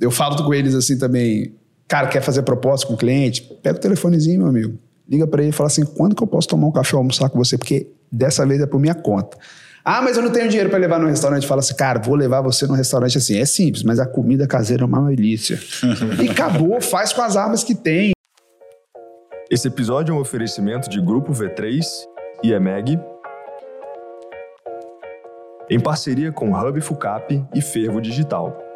Eu falo com eles assim também, cara, quer fazer proposta com o cliente? Pega o telefonezinho, meu amigo. Liga para ele e fala assim, quando que eu posso tomar um café ou almoçar com você? Porque dessa vez é por minha conta. Ah, mas eu não tenho dinheiro para levar no restaurante. Fala assim, cara, vou levar você no restaurante assim. É simples, mas a comida caseira é uma delícia. e acabou, faz com as armas que tem. Esse episódio é um oferecimento de Grupo V3 e EMEG, em parceria com Hub Fucap e Fervo Digital.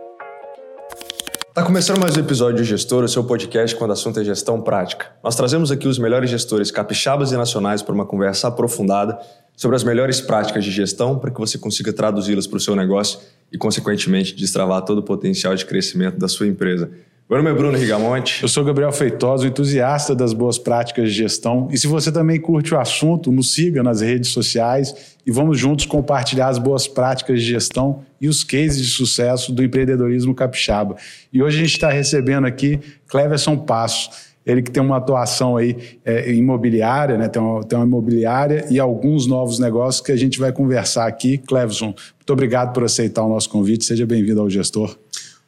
Tá começando mais um episódio de Gestor, o seu podcast quando o assunto é gestão prática. Nós trazemos aqui os melhores gestores capixabas e nacionais para uma conversa aprofundada sobre as melhores práticas de gestão para que você consiga traduzi-las para o seu negócio e, consequentemente, destravar todo o potencial de crescimento da sua empresa. Meu nome é Bruno Rigamonte. Eu sou Gabriel Feitosa, entusiasta das boas práticas de gestão. E se você também curte o assunto, nos siga nas redes sociais e vamos juntos compartilhar as boas práticas de gestão e os cases de sucesso do empreendedorismo capixaba. E hoje a gente está recebendo aqui Cleverson Passo. Ele que tem uma atuação aí é, imobiliária, né? tem, uma, tem uma imobiliária e alguns novos negócios que a gente vai conversar aqui. Cleverson, muito obrigado por aceitar o nosso convite. Seja bem-vindo ao Gestor.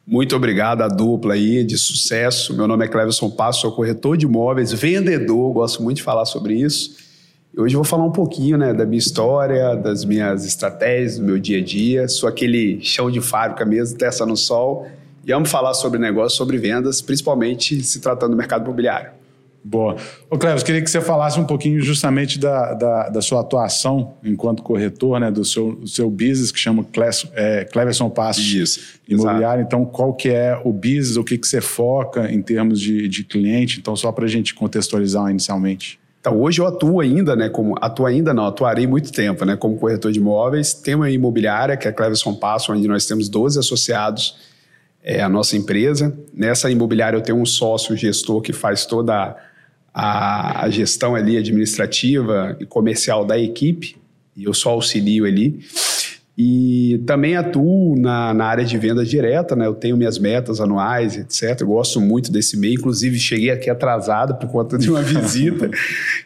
Muito obrigado à dupla aí de sucesso. Meu nome é Cleverson Passo, sou corretor de imóveis, vendedor, gosto muito de falar sobre isso. Hoje eu vou falar um pouquinho né, da minha história, das minhas estratégias, do meu dia a dia. Sou aquele chão de fábrica mesmo, testa no sol. E amo falar sobre negócio, sobre vendas, principalmente se tratando do mercado imobiliário. Boa. Ô, Cleves, queria que você falasse um pouquinho justamente da, da, da sua atuação enquanto corretor, né, do seu, do seu business, que chama Cles, é, Cleverson Passos Isso, Imobiliário. Exato. Então, qual que é o business, o que, que você foca em termos de, de cliente? Então, só para a gente contextualizar inicialmente. Então, hoje eu atuo ainda, né, como, atuo ainda não, atuarei muito tempo, né, como corretor de imóveis. Tem uma imobiliária, que é a Cleverson Passo, onde nós temos 12 associados, é a nossa empresa. Nessa imobiliária eu tenho um sócio gestor que faz toda a a, gestão ali administrativa e comercial da equipe, e eu só auxilio ali. E também atuo na, na área de venda direta, né? Eu tenho minhas metas anuais, etc. Eu gosto muito desse meio. Inclusive, cheguei aqui atrasado por conta de uma visita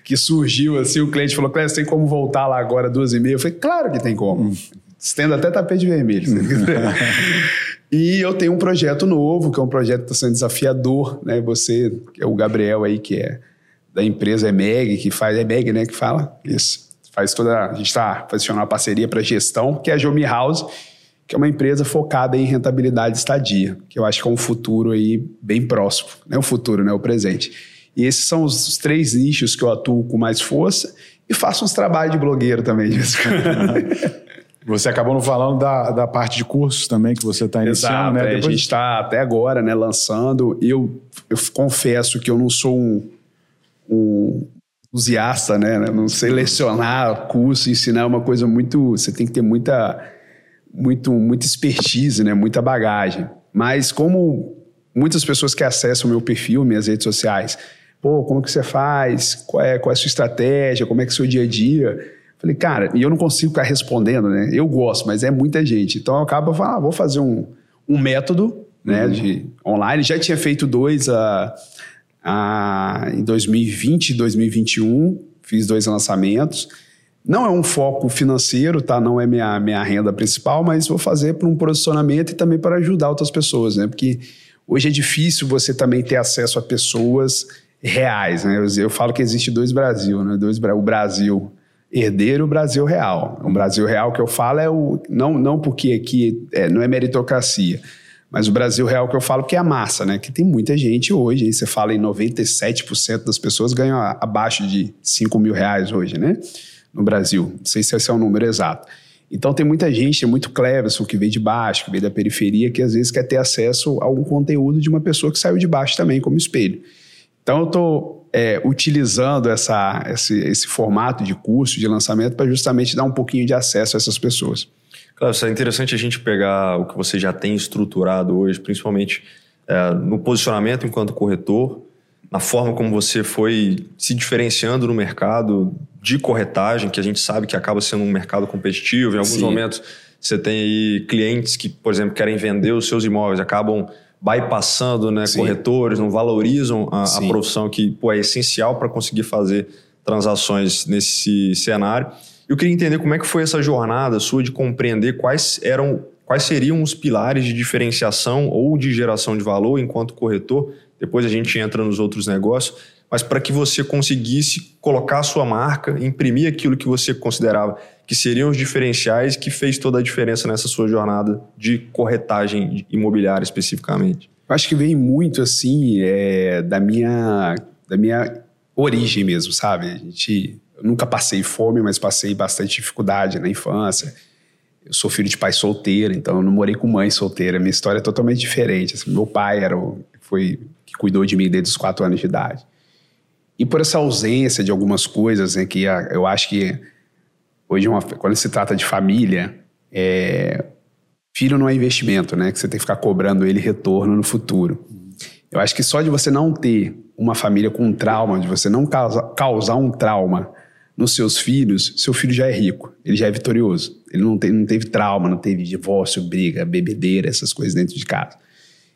que surgiu assim. O cliente falou: Cléber, tem como voltar lá agora duas e meia? Eu falei: claro que tem como. Estendo até tapete vermelho. e eu tenho um projeto novo, que é um projeto que está sendo desafiador, né? Você, que é o Gabriel aí, que é da empresa EMEG, que faz, é EMEG, né, que fala? Isso. Faz toda, a gente está fazendo uma parceria para gestão, que é a Jomi House, que é uma empresa focada em rentabilidade estadia, que eu acho que é um futuro aí bem próximo, não é o futuro, né, o presente. E esses são os, os três nichos que eu atuo com mais força e faço uns trabalhos de blogueiro também. Você acabou não falando da, da parte de cursos também que você está iniciando, Exato, né? É, Depois... A gente está até agora, né, lançando. Eu, eu confesso que eu não sou um um entusiasta, né? Não selecionar curso, ensinar é uma coisa muito. Você tem que ter muita, muito, muita expertise, né? Muita bagagem. Mas como muitas pessoas que acessam o meu perfil, minhas redes sociais, pô, como que você faz? Qual é, qual é a sua estratégia? Como é que é o seu dia a dia? Falei, cara, e eu não consigo ficar respondendo, né? Eu gosto, mas é muita gente. Então eu acabo falando, ah, vou fazer um, um método né, uhum. de online. Já tinha feito dois. Uh, ah, em 2020 e 2021, fiz dois lançamentos. Não é um foco financeiro, tá? Não é minha, minha renda principal, mas vou fazer para um posicionamento e também para ajudar outras pessoas, né? Porque hoje é difícil você também ter acesso a pessoas reais, né? Eu, eu falo que existe dois Brasil, né? Dois, o Brasil herdeiro Brasil real. O Brasil real que eu falo é o... Não, não porque aqui é, não é meritocracia, mas o Brasil real que eu falo que é a massa, né? Que tem muita gente hoje, aí você fala em 97% das pessoas ganham abaixo de 5 mil reais hoje, né? No Brasil. Não sei se esse é o número exato. Então tem muita gente, é muito Cleverson, que veio de baixo, que veio da periferia, que às vezes quer ter acesso a algum conteúdo de uma pessoa que saiu de baixo também, como espelho. Então eu estou é, utilizando essa, esse, esse formato de curso, de lançamento, para justamente dar um pouquinho de acesso a essas pessoas. Claro, é interessante a gente pegar o que você já tem estruturado hoje, principalmente é, no posicionamento enquanto corretor, na forma como você foi se diferenciando no mercado de corretagem, que a gente sabe que acaba sendo um mercado competitivo. Em alguns Sim. momentos você tem aí clientes que, por exemplo, querem vender os seus imóveis, acabam bypassando né, corretores, não valorizam a, a profissão que pô, é essencial para conseguir fazer transações nesse cenário. Eu queria entender como é que foi essa jornada sua de compreender quais eram quais seriam os pilares de diferenciação ou de geração de valor enquanto corretor? Depois a gente entra nos outros negócios, mas para que você conseguisse colocar a sua marca, imprimir aquilo que você considerava que seriam os diferenciais que fez toda a diferença nessa sua jornada de corretagem imobiliária especificamente? Eu acho que vem muito assim é, da minha da minha origem mesmo, sabe? A gente eu nunca passei fome, mas passei bastante dificuldade na infância. Eu sou filho de pai solteiro, então eu não morei com mãe solteira. Minha história é totalmente diferente. Assim, meu pai era o, foi que cuidou de mim desde os quatro anos de idade. E por essa ausência de algumas coisas, né, que eu acho que hoje, uma, quando se trata de família, é, filho não é investimento, né? Que você tem que ficar cobrando ele retorno no futuro. Eu acho que só de você não ter uma família com um trauma, de você não causa, causar um trauma nos seus filhos, seu filho já é rico, ele já é vitorioso. Ele não, tem, não teve trauma, não teve divórcio, briga, bebedeira, essas coisas dentro de casa.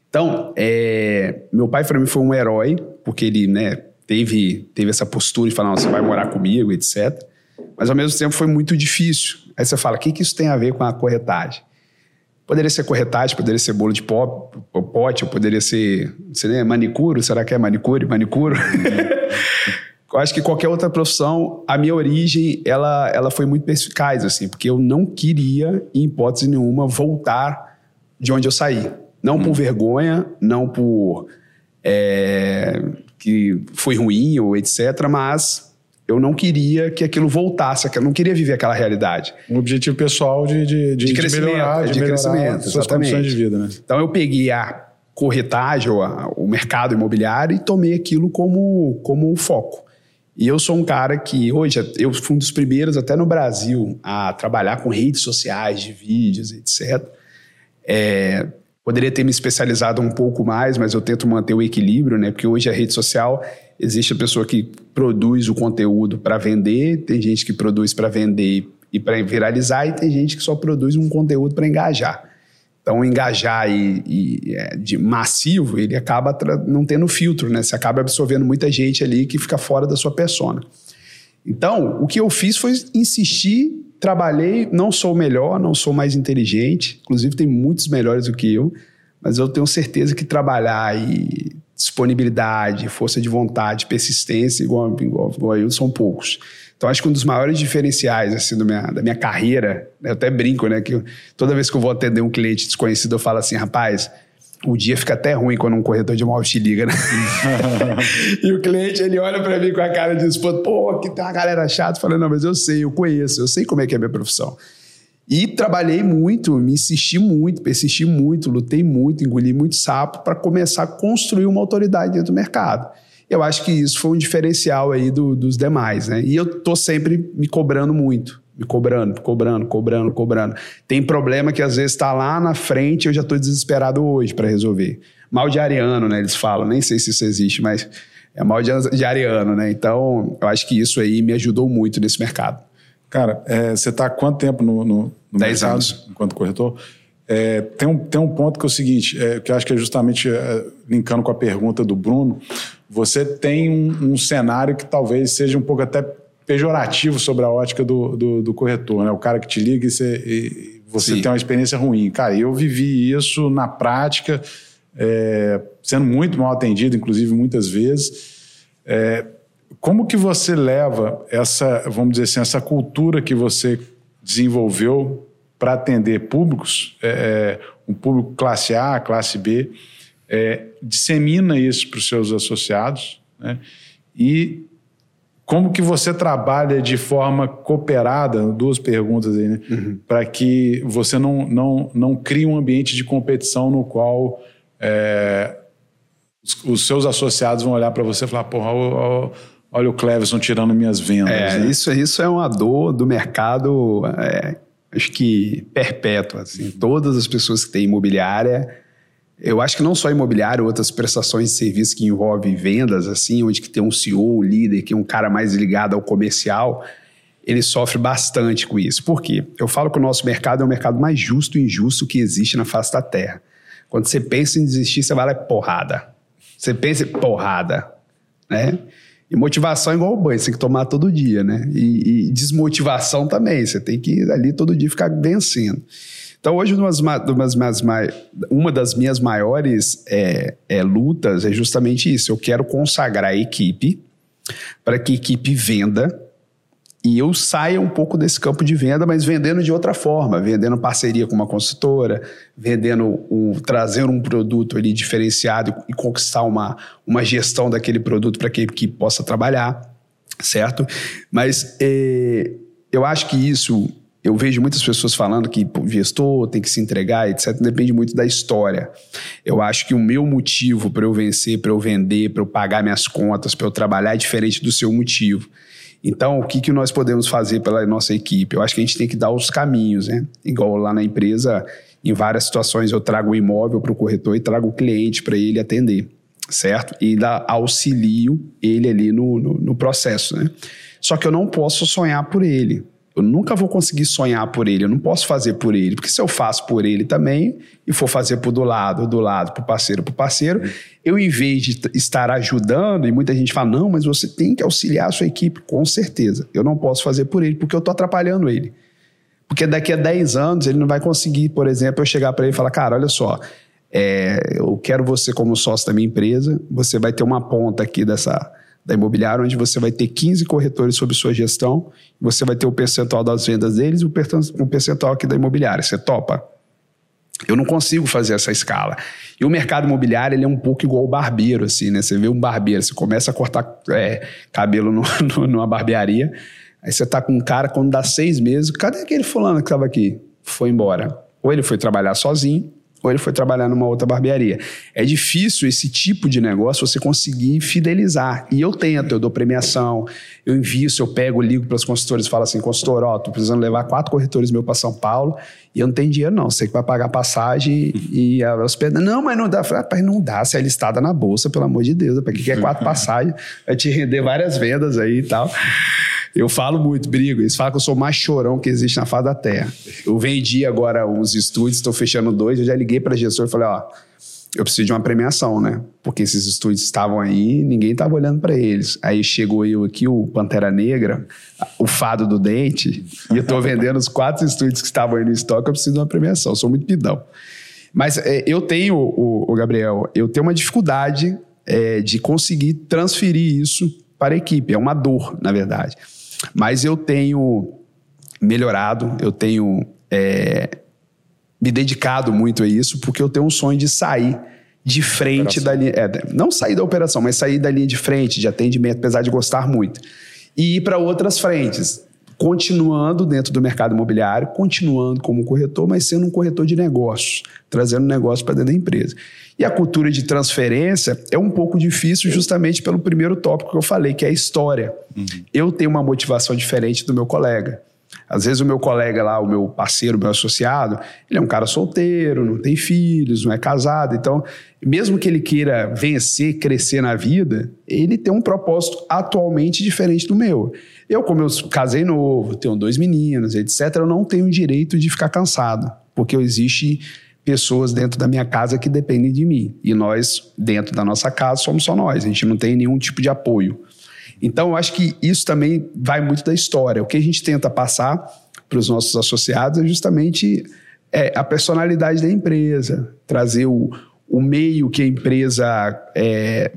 Então, é, meu pai para mim foi um herói, porque ele, né, teve, teve essa postura de falar, você vai morar comigo, etc. Mas ao mesmo tempo foi muito difícil. Aí você fala, o que, que isso tem a ver com a corretagem? Poderia ser corretagem, poderia ser bolo de pó, pote, ou poderia ser, sei lá, manicure, será que é manicure, manicure? eu acho que qualquer outra profissão, a minha origem, ela, ela foi muito perspicaz, assim, porque eu não queria, em hipótese nenhuma, voltar de onde eu saí. Não hum. por vergonha, não por é, que foi ruim ou etc., mas eu não queria que aquilo voltasse, eu não queria viver aquela realidade. Um objetivo pessoal de, de, de, de crescimento, de melhorar, de, de melhorar crescimento, suas exatamente. condições de vida. Né? Então eu peguei a corretagem, ou a, o mercado imobiliário, e tomei aquilo como, como foco. E eu sou um cara que hoje, eu fui um dos primeiros até no Brasil a trabalhar com redes sociais, de vídeos, etc. É, Poderia ter me especializado um pouco mais, mas eu tento manter o equilíbrio, né? Porque hoje a rede social existe a pessoa que produz o conteúdo para vender, tem gente que produz para vender e para viralizar, e tem gente que só produz um conteúdo para engajar. Então, engajar e, e é, de massivo, ele acaba não tendo filtro, né? Você acaba absorvendo muita gente ali que fica fora da sua persona. Então, o que eu fiz foi insistir trabalhei, não sou o melhor, não sou mais inteligente, inclusive tem muitos melhores do que eu, mas eu tenho certeza que trabalhar e disponibilidade, força de vontade, persistência, igual, igual, igual eu, são poucos. Então, acho que um dos maiores diferenciais assim, minha, da minha carreira, eu até brinco, né? Que eu, toda vez que eu vou atender um cliente desconhecido, eu falo assim, rapaz, o dia fica até ruim quando um corretor de imóveis te liga, né? e o cliente, ele olha para mim com a cara de espanto, pô, aqui tem uma galera chata. Falando, não, mas eu sei, eu conheço, eu sei como é que é a minha profissão. E trabalhei muito, me insisti muito, persisti muito, lutei muito, engoli muito sapo para começar a construir uma autoridade dentro do mercado. Eu acho que isso foi um diferencial aí do, dos demais, né? E eu tô sempre me cobrando muito me cobrando, cobrando, cobrando, cobrando. Tem problema que às vezes está lá na frente eu já estou desesperado hoje para resolver. Mal de ariano, né? Eles falam, nem sei se isso existe, mas é mal de ariano, né? Então, eu acho que isso aí me ajudou muito nesse mercado. Cara, é, você está há quanto tempo no, no, no Dez mercado, anos. enquanto corretor? É, tem, um, tem um ponto que é o seguinte, é, que eu acho que é justamente é, linkando com a pergunta do Bruno, você tem um, um cenário que talvez seja um pouco até pejorativo sobre a ótica do, do, do corretor, né? O cara que te liga e você, e você tem uma experiência ruim. Cara, eu vivi isso na prática, é, sendo muito mal atendido, inclusive muitas vezes. Como que você leva essa, vamos dizer assim, essa cultura que você desenvolveu para atender públicos, é, é, um público classe A, classe B, é, dissemina isso para os seus associados, né? E como que você trabalha de forma cooperada, duas perguntas aí, né? Uhum. Para que você não, não, não crie um ambiente de competição no qual é, os, os, seus associados vão olhar para você e falar, porra, olha o Cleverson tirando minhas vendas. É, né? isso, isso é uma dor do mercado, é, acho que perpétua. Assim. Todas as pessoas que têm imobiliária eu acho que não só imobiliário, outras prestações de serviço que envolvem vendas, assim, onde que tem um CEO, um líder, que é um cara mais ligado ao comercial, ele sofre bastante com isso. Por quê? Eu falo que o nosso mercado é o mercado mais justo e injusto que existe na face da Terra. Quando você pensa em desistir, você vai lá porrada. Você pensa em porrada, né? E motivação é igual o banho, você tem que tomar todo dia, né? E, e desmotivação também, você tem que ali todo dia ficar vencendo. Então, hoje, umas, umas, umas, uma das minhas maiores é, é, lutas é justamente isso. Eu quero consagrar a equipe para que a equipe venda e eu saia um pouco desse campo de venda, mas vendendo de outra forma, vendendo parceria com uma consultora, vendendo um, trazendo um produto ali diferenciado e conquistar uma, uma gestão daquele produto para que equipe possa trabalhar, certo? Mas é, eu acho que isso, eu vejo muitas pessoas falando que o gestor tem que se entregar, etc. Depende muito da história. Eu acho que o meu motivo para eu vencer, para eu vender, para eu pagar minhas contas, para eu trabalhar é diferente do seu motivo. Então, o que, que nós podemos fazer pela nossa equipe? Eu acho que a gente tem que dar os caminhos, né? Igual lá na empresa, em várias situações eu trago o imóvel para o corretor e trago o cliente para ele atender, certo? E dá auxilio ele ali no, no, no processo, né? Só que eu não posso sonhar por ele. Eu nunca vou conseguir sonhar por ele, eu não posso fazer por ele, porque se eu faço por ele também e for fazer por do lado, do lado, pro parceiro, pro parceiro, eu em vez de estar ajudando, e muita gente fala, não, mas você tem que auxiliar a sua equipe, com certeza. Eu não posso fazer por ele, porque eu tô atrapalhando ele. Porque daqui a 10 anos ele não vai conseguir, por exemplo, eu chegar para ele e falar, cara, olha só, é, eu quero você como sócio da minha empresa, você vai ter uma ponta aqui dessa da imobiliária, onde você vai ter 15 corretores sob sua gestão, você vai ter o percentual das vendas deles e o percentual aqui da imobiliária. Você topa? Eu não consigo fazer essa escala. E o mercado imobiliário ele é um pouco igual o barbeiro, assim, né? Você vê um barbeiro, você começa a cortar é, cabelo no, no, numa barbearia, aí você tá com um cara, quando dá seis meses, cadê aquele fulano que estava aqui? Foi embora. Ou ele foi trabalhar sozinho, ou ele foi trabalhar numa outra barbearia. É difícil esse tipo de negócio você conseguir fidelizar. E eu tento, eu dou premiação, eu envio, eu pego, ligo para os consultores e falo assim, consultor, ó, tô precisando levar quatro corretores meu para São Paulo e eu não tenho dinheiro não, você que vai pagar passagem e a hospedagem. Não, mas não dá. Falei, não dá, você é listada na bolsa, pelo amor de Deus, para que quer quatro passagens, vai te render várias vendas aí e tal. Eu falo muito, brigo. Eles falam que eu sou o mais chorão que existe na face da Terra. Eu vendi agora uns estúdios, estou fechando dois. Eu já liguei para a gestora e falei: ó, eu preciso de uma premiação, né? Porque esses estúdios estavam aí, ninguém estava olhando para eles. Aí chegou eu aqui, o Pantera Negra, o Fado do Dente, e eu estou vendendo os quatro estúdios que estavam aí no estoque. Eu preciso de uma premiação. Eu sou muito pidão. Mas é, eu tenho, o, o, Gabriel, eu tenho uma dificuldade é, de conseguir transferir isso para a equipe. É uma dor, na verdade. Mas eu tenho melhorado, eu tenho é, me dedicado muito a isso, porque eu tenho um sonho de sair de frente da linha. É, não sair da operação, mas sair da linha de frente, de atendimento, apesar de gostar muito. E ir para outras frentes continuando dentro do mercado imobiliário, continuando como corretor, mas sendo um corretor de negócios, trazendo negócio para dentro da empresa. E a cultura de transferência é um pouco difícil justamente pelo primeiro tópico que eu falei, que é a história. Uhum. Eu tenho uma motivação diferente do meu colega. Às vezes o meu colega lá, o meu parceiro, o meu associado, ele é um cara solteiro, não tem filhos, não é casado. Então, mesmo que ele queira vencer, crescer na vida, ele tem um propósito atualmente diferente do meu. Eu, como eu casei novo, tenho dois meninos, etc., eu não tenho direito de ficar cansado, porque existe pessoas dentro da minha casa que dependem de mim. E nós, dentro da nossa casa, somos só nós. A gente não tem nenhum tipo de apoio. Então, eu acho que isso também vai muito da história. O que a gente tenta passar para os nossos associados é justamente é, a personalidade da empresa, trazer o, o meio que a empresa, é,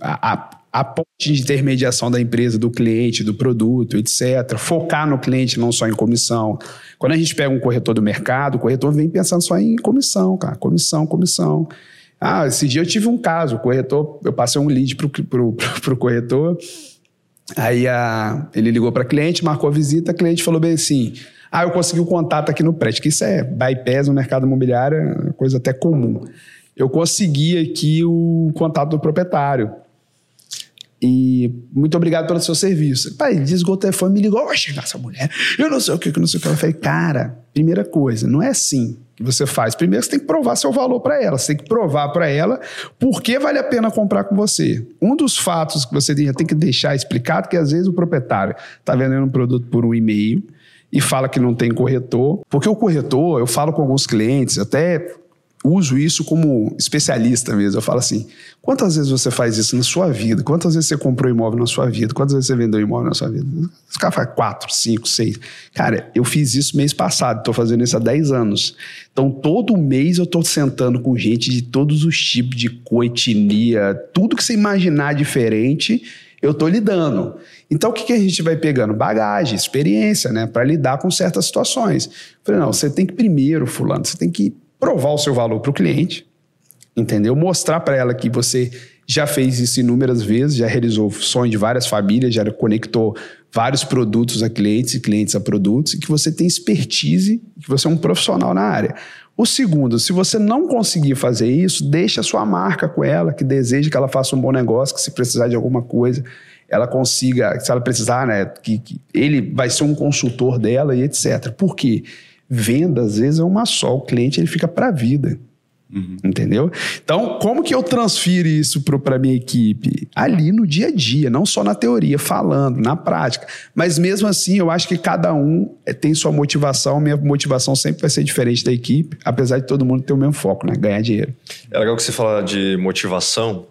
a, a, a ponte de intermediação da empresa, do cliente, do produto, etc. Focar no cliente, não só em comissão. Quando a gente pega um corretor do mercado, o corretor vem pensando só em comissão, cara. Comissão, comissão. Ah, esse dia eu tive um caso, o corretor, eu passei um lead para o corretor, Aí a, ele ligou para cliente, marcou a visita, a cliente falou bem assim: Ah, eu consegui o um contato aqui no prédio, que isso é bypass no mercado imobiliário, é coisa até comum. Eu consegui aqui o contato do proprietário. E muito obrigado pelo seu serviço. Pai, desligou o telefone, me ligou, oxe, essa mulher, eu não sei o que, eu não sei o que. Eu falei, cara, primeira coisa, não é assim que você faz. Primeiro você tem que provar seu valor para ela, você tem que provar para ela por que vale a pena comprar com você. Um dos fatos que você tem que deixar explicado é que às vezes o proprietário está vendendo um produto por um e-mail e fala que não tem corretor, porque o corretor, eu falo com alguns clientes, até uso isso como especialista mesmo. Eu falo assim: quantas vezes você faz isso na sua vida? Quantas vezes você comprou imóvel na sua vida? Quantas vezes você vendeu imóvel na sua vida? Os caras falam quatro, cinco, seis. Cara, eu fiz isso mês passado, estou fazendo isso há dez anos. Então, todo mês eu estou sentando com gente de todos os tipos de cor, etnia, tudo que você imaginar diferente, eu estou lidando. Então, o que, que a gente vai pegando? Bagagem, experiência, né? Para lidar com certas situações. Eu falei, não, você tem que primeiro, fulano, você tem que provar o seu valor para o cliente, entendeu? Mostrar para ela que você já fez isso inúmeras vezes, já realizou sonho de várias famílias, já conectou vários produtos a clientes e clientes a produtos, e que você tem expertise, que você é um profissional na área. O segundo, se você não conseguir fazer isso, deixa a sua marca com ela, que deseja que ela faça um bom negócio, que se precisar de alguma coisa, ela consiga, se ela precisar, né, que, que ele vai ser um consultor dela e etc. Por quê? Venda, às vezes, é uma só. O cliente ele fica para a vida. Uhum. Entendeu? Então, como que eu transfiro isso para minha equipe? Ali no dia a dia, não só na teoria, falando, na prática. Mas mesmo assim, eu acho que cada um eh, tem sua motivação. Minha motivação sempre vai ser diferente da equipe, apesar de todo mundo ter o mesmo foco, né? Ganhar dinheiro. É legal que você fala de motivação.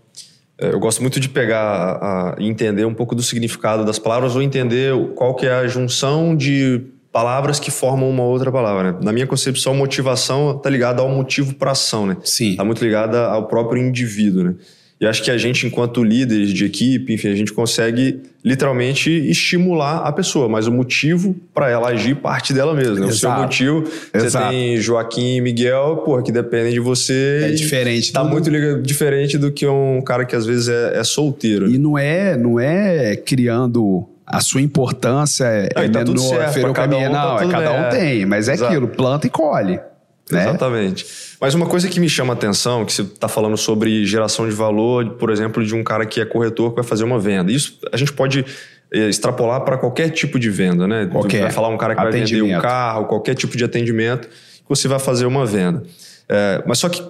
É, eu gosto muito de pegar e entender um pouco do significado das palavras ou entender qual que é a junção de palavras que formam uma outra palavra. Né? Na minha concepção, motivação está ligada ao motivo para ação, né? Sim. Está muito ligada ao próprio indivíduo, né? E acho que a gente, enquanto líderes de equipe, enfim, a gente consegue literalmente estimular a pessoa, mas o motivo para ela agir parte dela mesma. Né? O seu motivo, Exato. você tem Joaquim e Miguel, porra, que dependem de você. É diferente. Tá muito diferente do que um cara que às vezes é, é solteiro. E não é, não é criando a sua importância é, não, é tá menor, certo, cada um, não, tá é, cada um tem, mas é Exato. aquilo, planta e colhe. Né? Exatamente. Mas uma coisa que me chama a atenção, que você está falando sobre geração de valor, por exemplo, de um cara que é corretor que vai fazer uma venda. Isso a gente pode eh, extrapolar para qualquer tipo de venda, né? Qualquer. Vai falar um cara que vai vender um carro, qualquer tipo de atendimento que você vai fazer uma venda. É, mas só que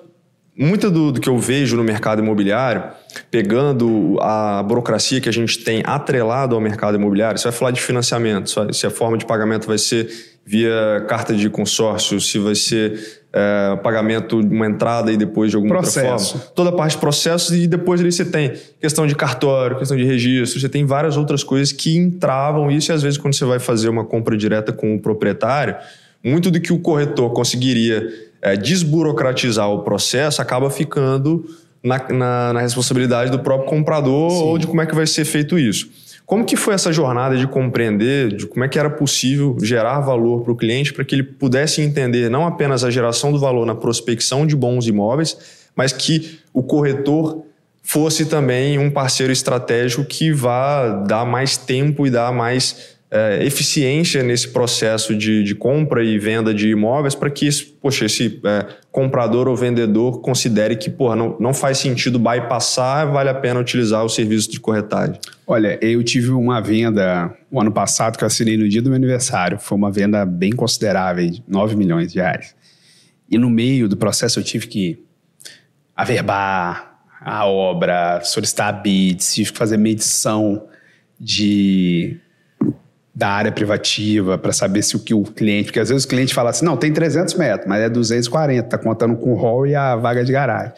muito do, do, que eu vejo no mercado imobiliário, pegando a burocracia que a gente tem atrelado ao mercado imobiliário, você vai falar de financiamento, se a forma de pagamento vai ser via carta de consórcio, se vai ser é, pagamento de uma entrada e depois de alguma processo. outra forma. Toda a parte de processos e depois ali você tem questão de cartório, questão de registro, você tem várias outras coisas que entravam isso e às vezes quando você vai fazer uma compra direta com o proprietário, muito do que o corretor conseguiria é, desburocratizar o processo acaba ficando na, na, na responsabilidade do próprio comprador Sim. ou de como é que vai ser feito isso. Como que foi essa jornada de compreender de como é que era possível gerar valor para o cliente para que ele pudesse entender não apenas a geração do valor na prospecção de bons imóveis, mas que o corretor fosse também um parceiro estratégico que vá dar mais tempo e dar mais é, eficiência nesse processo de, de, compra e venda de imóveis para que esse, poxa, esse é, comprador ou vendedor considere que porra, não, não faz sentido bypassar, vale a pena utilizar o serviço de corretagem? Olha, eu tive uma venda o ano passado que eu assinei no dia do meu aniversário. Foi uma venda bem considerável, 9 milhões de reais. E no meio do processo eu tive que averbar a obra, solicitar bids, tive que fazer medição de da área privativa para saber se o que o cliente, porque às vezes o cliente fala assim, não, tem 300 metros, mas é 240, tá contando com o hall e a vaga de garagem.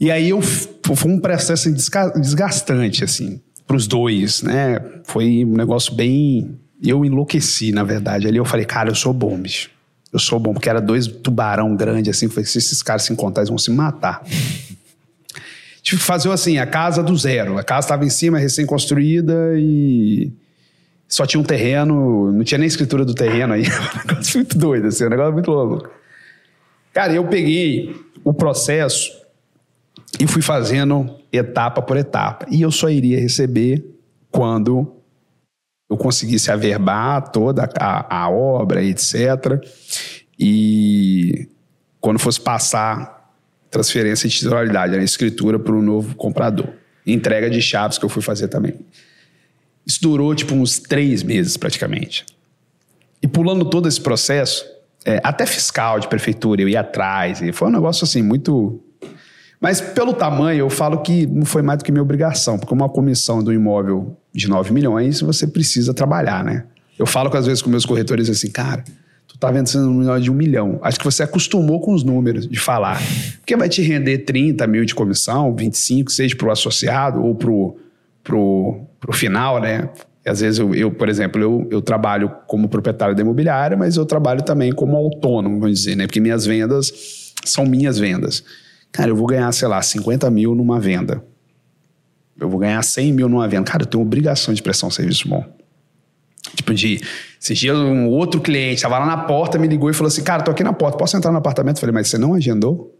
e aí eu, foi um processo desgastante, assim, para os dois, né? Foi um negócio bem... Eu enlouqueci, na verdade. Ali eu falei, cara, eu sou bom, bicho. Eu sou bom, porque era dois tubarão grande, assim. Se esses caras se encontrarem, eles vão se matar. Tive que fazer assim, a casa do zero. A casa estava em cima, recém-construída e só tinha um terreno, não tinha nem escritura do terreno aí. um negócio muito doido, assim, um negócio muito louco. Cara, eu peguei o processo e fui fazendo etapa por etapa. E eu só iria receber quando eu conseguisse averbar toda a, a obra, etc. E quando fosse passar transferência de titularidade, a escritura para o novo comprador. Entrega de chaves que eu fui fazer também. Isso durou tipo uns três meses praticamente. E pulando todo esse processo, é, até fiscal de prefeitura, eu ia atrás, e foi um negócio assim muito. Mas pelo tamanho, eu falo que não foi mais do que minha obrigação, porque uma comissão do imóvel de 9 milhões, você precisa trabalhar, né? Eu falo com, às vezes com meus corretores assim, cara, tu tá vendendo no de um milhão. Acho que você acostumou com os números de falar. Porque vai te render 30 mil de comissão, 25, seja para o associado ou para o pro, pro final, né? às vezes eu, eu, por exemplo, eu, eu trabalho como proprietário da imobiliária, mas eu trabalho também como autônomo, vamos dizer, né? Porque minhas vendas são minhas vendas. Cara, eu vou ganhar, sei lá, 50 mil numa venda. Eu vou ganhar 100 mil numa venda. Cara, eu tenho obrigação de prestar um serviço bom. Tipo, de. Esses dias, um outro cliente estava lá na porta, me ligou e falou assim: Cara, tô aqui na porta, posso entrar no apartamento? Eu falei, mas você não agendou?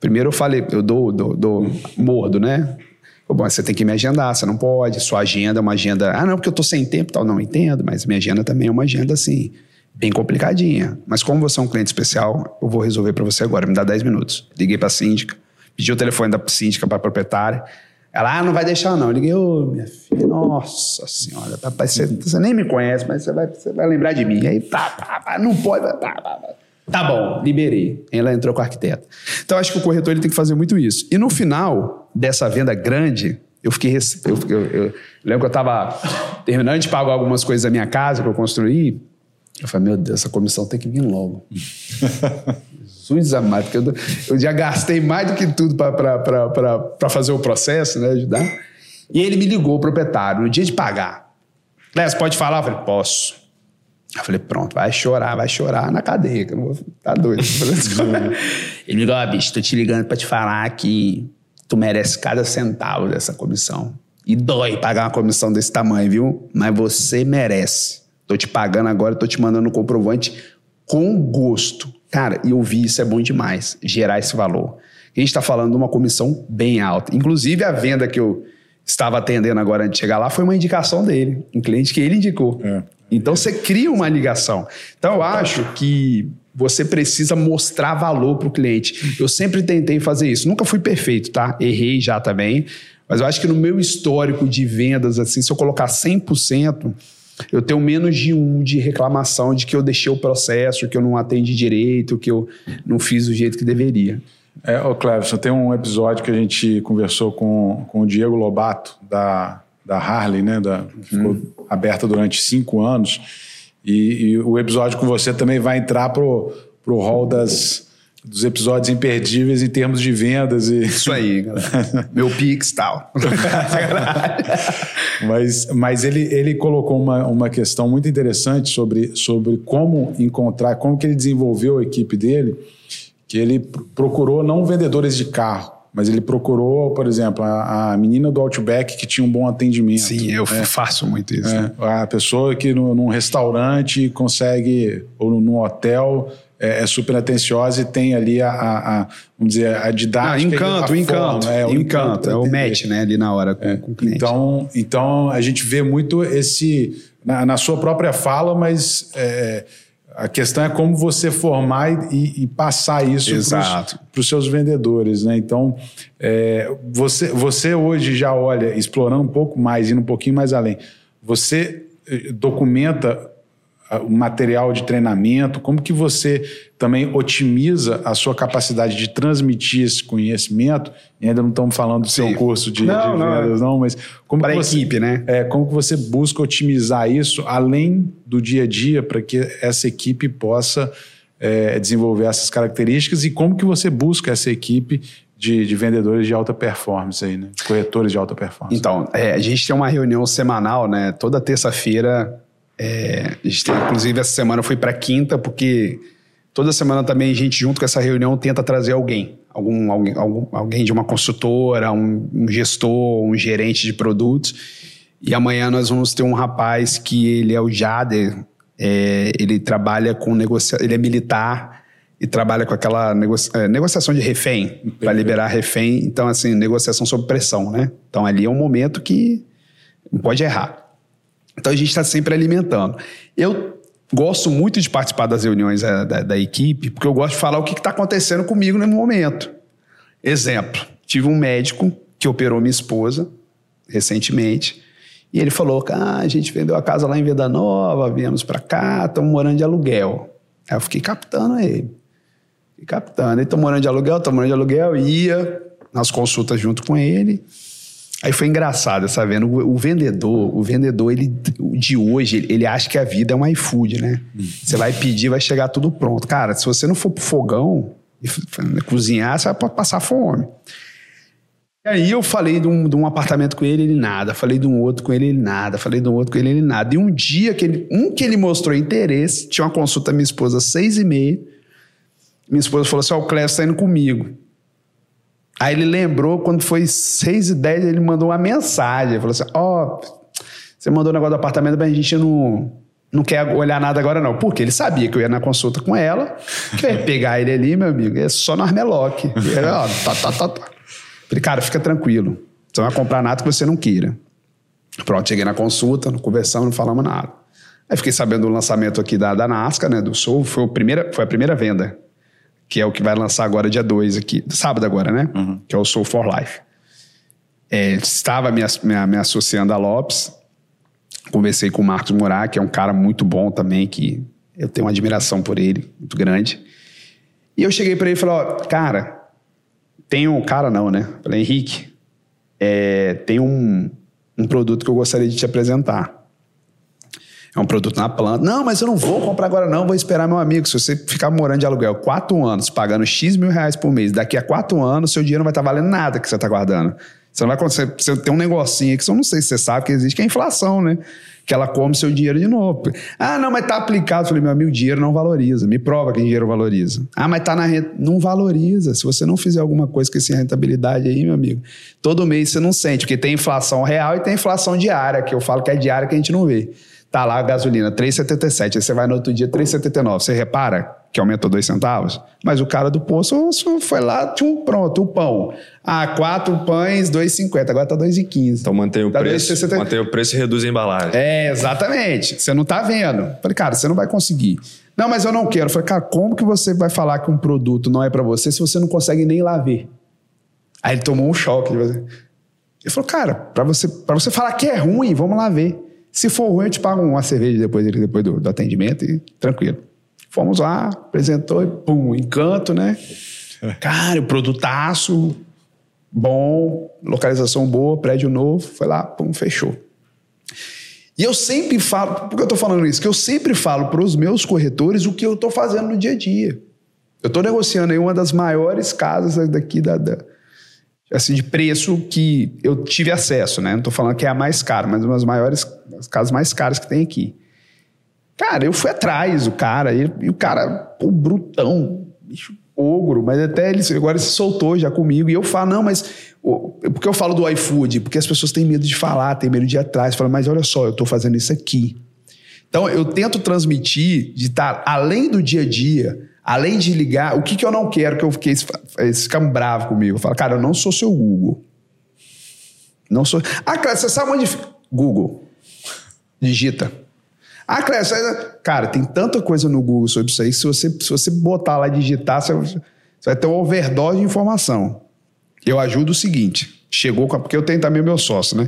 Primeiro eu falei, eu dou, dou, dou mordo, né? Você tem que me agendar, você não pode, sua agenda é uma agenda. Ah, não, porque eu tô sem tempo tal. Não entendo, mas minha agenda também é uma agenda assim, bem complicadinha. Mas como você é um cliente especial, eu vou resolver para você agora. Me dá 10 minutos. Liguei pra síndica, pedi o telefone da síndica pra proprietária. Ela, ah, não vai deixar não. Eu liguei, ô, oh, minha filha, nossa senhora, tá, você, você, nem me conhece, mas você vai, você vai lembrar de mim. Aí, pá, pá, pá, não pode, pá, pá, pá. Tá bom, liberei. Ela entrou com o arquiteto. Então, acho que o corretor ele tem que fazer muito isso. E no final dessa venda grande, eu fiquei. Eu, eu, eu lembro que eu estava terminando de pagar algumas coisas da minha casa que eu construí. Eu falei, meu Deus, essa comissão tem que vir logo. Jesus amado, porque eu, eu já gastei mais do que tudo para fazer o processo, né? Ajudar. E ele me ligou, o proprietário, no dia de pagar. Léo, pode falar? Eu falei, posso. Eu falei, pronto, vai chorar, vai chorar na cadeia, que eu não vou tá doido. ele me ligou, ah, bicho, tô te ligando para te falar que tu merece cada centavo dessa comissão. E dói pagar uma comissão desse tamanho, viu? Mas você merece. Tô te pagando agora, tô te mandando um comprovante com gosto. Cara, e ouvir isso é bom demais, gerar esse valor. A gente está falando de uma comissão bem alta. Inclusive, a venda que eu estava atendendo agora antes de chegar lá foi uma indicação dele, um cliente que ele indicou. É. Então, você cria uma ligação. Então, eu acho que você precisa mostrar valor para o cliente. Eu sempre tentei fazer isso. Nunca fui perfeito, tá? Errei já também. Mas eu acho que no meu histórico de vendas, assim, se eu colocar 100%, eu tenho menos de um de reclamação de que eu deixei o processo, que eu não atendi direito, que eu não fiz do jeito que deveria. É, ô Cleverson, tem um episódio que a gente conversou com, com o Diego Lobato, da, da Harley, né? Da, ficou hum. aberta durante cinco anos. E, e, o episódio com você também vai entrar pro, pro hall das, dos episódios imperdíveis em termos de vendas. E... Isso aí, galera. Meu Pix tal. mas mas ele, ele colocou uma, uma questão muito interessante sobre, sobre como encontrar, como que ele desenvolveu a equipe dele, que ele procurou não vendedores de carro, mas ele procurou, por exemplo, a, a, menina do Outback que tinha um bom atendimento. Sim, eu é, faço muito isso. É, a pessoa que no, num restaurante consegue, ou num hotel, é, é, super atenciosa e tem ali a, a, a vamos dizer, a didática. Ah, encanto, a encanto. Forma, é, o encanto, é o match, né, ali na hora com, é, com o cliente. Então, então, a gente vê muito esse, na, na sua própria fala, mas é, a questão é como você formar e, e passar isso para os seus vendedores. Né? Então, é, você, você hoje já olha, explorando um pouco mais, indo um pouquinho mais além, você eh, documenta o material de treinamento, como que você também otimiza a sua capacidade de transmitir esse conhecimento, e ainda não estamos falando do Sim. seu curso de, não, de vendas, não, mas como para a equipe, né? É, como que você busca otimizar isso além do dia a dia para que essa equipe possa é, desenvolver essas características e como que você busca essa equipe de, de, vendedores de alta performance aí, né? De corretores de alta performance. Então, é, a gente tem uma reunião semanal, né? Toda terça-feira é, a gente tem, inclusive, essa semana foi para quinta, porque toda semana também a gente, junto com essa reunião, tenta trazer alguém. Algum, alguém, algum, alguém de uma consultora, um, um, gestor, um gerente de produtos. E amanhã nós vamos ter um rapaz que ele é o Jader, é, ele trabalha com negociação, ele é militar e trabalha com aquela negocia, é, negociação de refém, para liberar refém. Então, assim, negociação sob pressão, né? Então, ali é um momento que não pode errar. Então a gente está sempre alimentando. Eu gosto muito de participar das reuniões da, é, da, da equipe, porque eu gosto de falar o que está acontecendo comigo no momento. Exemplo: tive um médico que operou minha esposa recentemente. E ele falou ah, a gente vendeu a casa lá em Venda Nova, viemos para cá, estamos morando de aluguel. Aí eu fiquei captando ele. Fiquei captando. Ele, estou morando de aluguel, estou morando de aluguel. Ia nas consultas junto com ele. Aí foi engraçado essa venda. O, o, vendedor, o vendedor ele, de hoje, ele, ele acha que a vida é um iFood, né? Você vai pedir, vai chegar tudo pronto. Cara, se você não for pro fogão e cozinhar, você vai passar fome. E aí eu falei de um, de um apartamento com ele, ele nada. Falei de um outro com ele, ele nada. Falei de um outro com ele, ele nada. E um dia que ele, um que ele mostrou interesse, tinha uma consulta minha esposa às seis e meia. Minha esposa falou assim: Ó, oh, o Clécio tá indo comigo. Aí ele lembrou, quando foi 6 e 10, ele mandou uma mensagem. Ele falou assim: Ó, oh, você mandou o um negócio do apartamento, mas a gente não, não quer olhar nada agora, não. Porque ele sabia que eu ia na consulta com ela, que eu ia pegar ele ali, meu amigo, é só no Armelock. Ó, tá, tá, tá, tá. Falei, cara, fica tranquilo. Você vai comprar nada que você não queira. Pronto, cheguei na consulta, não conversamos, não falamos nada. Aí fiquei sabendo do lançamento aqui da, da NASCAR, né, do Sul, foi, a primeira, foi a primeira venda que é o que vai lançar agora dia 2 aqui, sábado agora, né? Uhum. Que é o Soul for Life. É, estava me, me, me, associando a Lopes, conversei com o Marcos Murat, que é um cara muito bom também, que eu tenho uma admiração por ele, muito grande. E eu cheguei para ele e falei, ó, cara, tem um... Cara não, né? Falei, Henrique, é, tem um, um produto que eu gostaria de te apresentar é um produto na planta. Não, mas eu não vou comprar agora, não, vou esperar meu amigo. Se você ficar morando de aluguel quatro anos, pagando X mil reais por mês, daqui a quatro anos, seu dinheiro não vai estar valendo nada que você está guardando. Você não vai acontecer. Você tem um negocinho que eu não sei se você sabe que existe, que é a inflação, né? Que ela come seu dinheiro de novo. Ah, não, mas tá aplicado. Eu falei, meu amigo, dinheiro não valoriza. Me prova que dinheiro valoriza. Ah, mas tá na renta. Não valoriza. Se você não fizer alguma coisa com essa rentabilidade aí, meu amigo, todo mês você não sente, porque tem inflação real e tem inflação diária, que eu falo que é diária que a gente não vê. Tá lá a gasolina 3,77, aí você vai no outro dia 3,79. Você repara que aumentou dois centavos? Mas o cara do poço foi lá, tinha um pronto, o pão. Ah, quatro pães, 2,50, agora tá 2,15. Então mantém o tá preço, mantém o preço e reduz a embalagem. É, exatamente. Você não tá vendo. Falei, cara, você não vai conseguir. Não, mas eu não quero. Falei, cara, como que você vai falar que um produto não é para você se você não consegue nem lá ver? Aí ele tomou um choque. Ele falou, cara, para você, pra você falar que é ruim, vamos lá ver. Se for ruim, eu te pago uma cerveja depois, depois do, do atendimento e tranquilo. Fomos lá, apresentou e pum, encanto, né? Cara, o produtaço, bom, localização boa, prédio novo, foi lá, pum, fechou. E eu sempre falo, por que eu estou falando isso? Que eu sempre falo para os meus corretores o que eu estou fazendo no dia a dia. Eu estou negociando em uma das maiores casas daqui da, da assim, de preço que eu tive acesso, né? Não tô falando que é a mais cara, mas uma das maiores, as casas mais caras que tem aqui. Cara, eu fui atrás do cara, e, e o cara, pô, brutão, bicho ogro, mas até ele agora ele se soltou já comigo. E eu falo, não, mas. Porque eu falo do iFood? Porque as pessoas têm medo de falar, têm medo de ir atrás. Falam, mas olha só, eu estou fazendo isso aqui. Então eu tento transmitir de estar além do dia a dia, além de ligar, o que, que eu não quero que eu fiquei, eles ficam bravos comigo. Eu falo, cara, eu não sou seu Google. Não sou. Ah, Clécio, você sabe onde fica? Google. Digita. Ah, Clécio, cara, tem tanta coisa no Google sobre isso aí. Se você, se você botar lá e digitar, você, você vai ter uma overdose de informação. Eu ajudo o seguinte: chegou com. Porque eu tenho também meu sócio, né?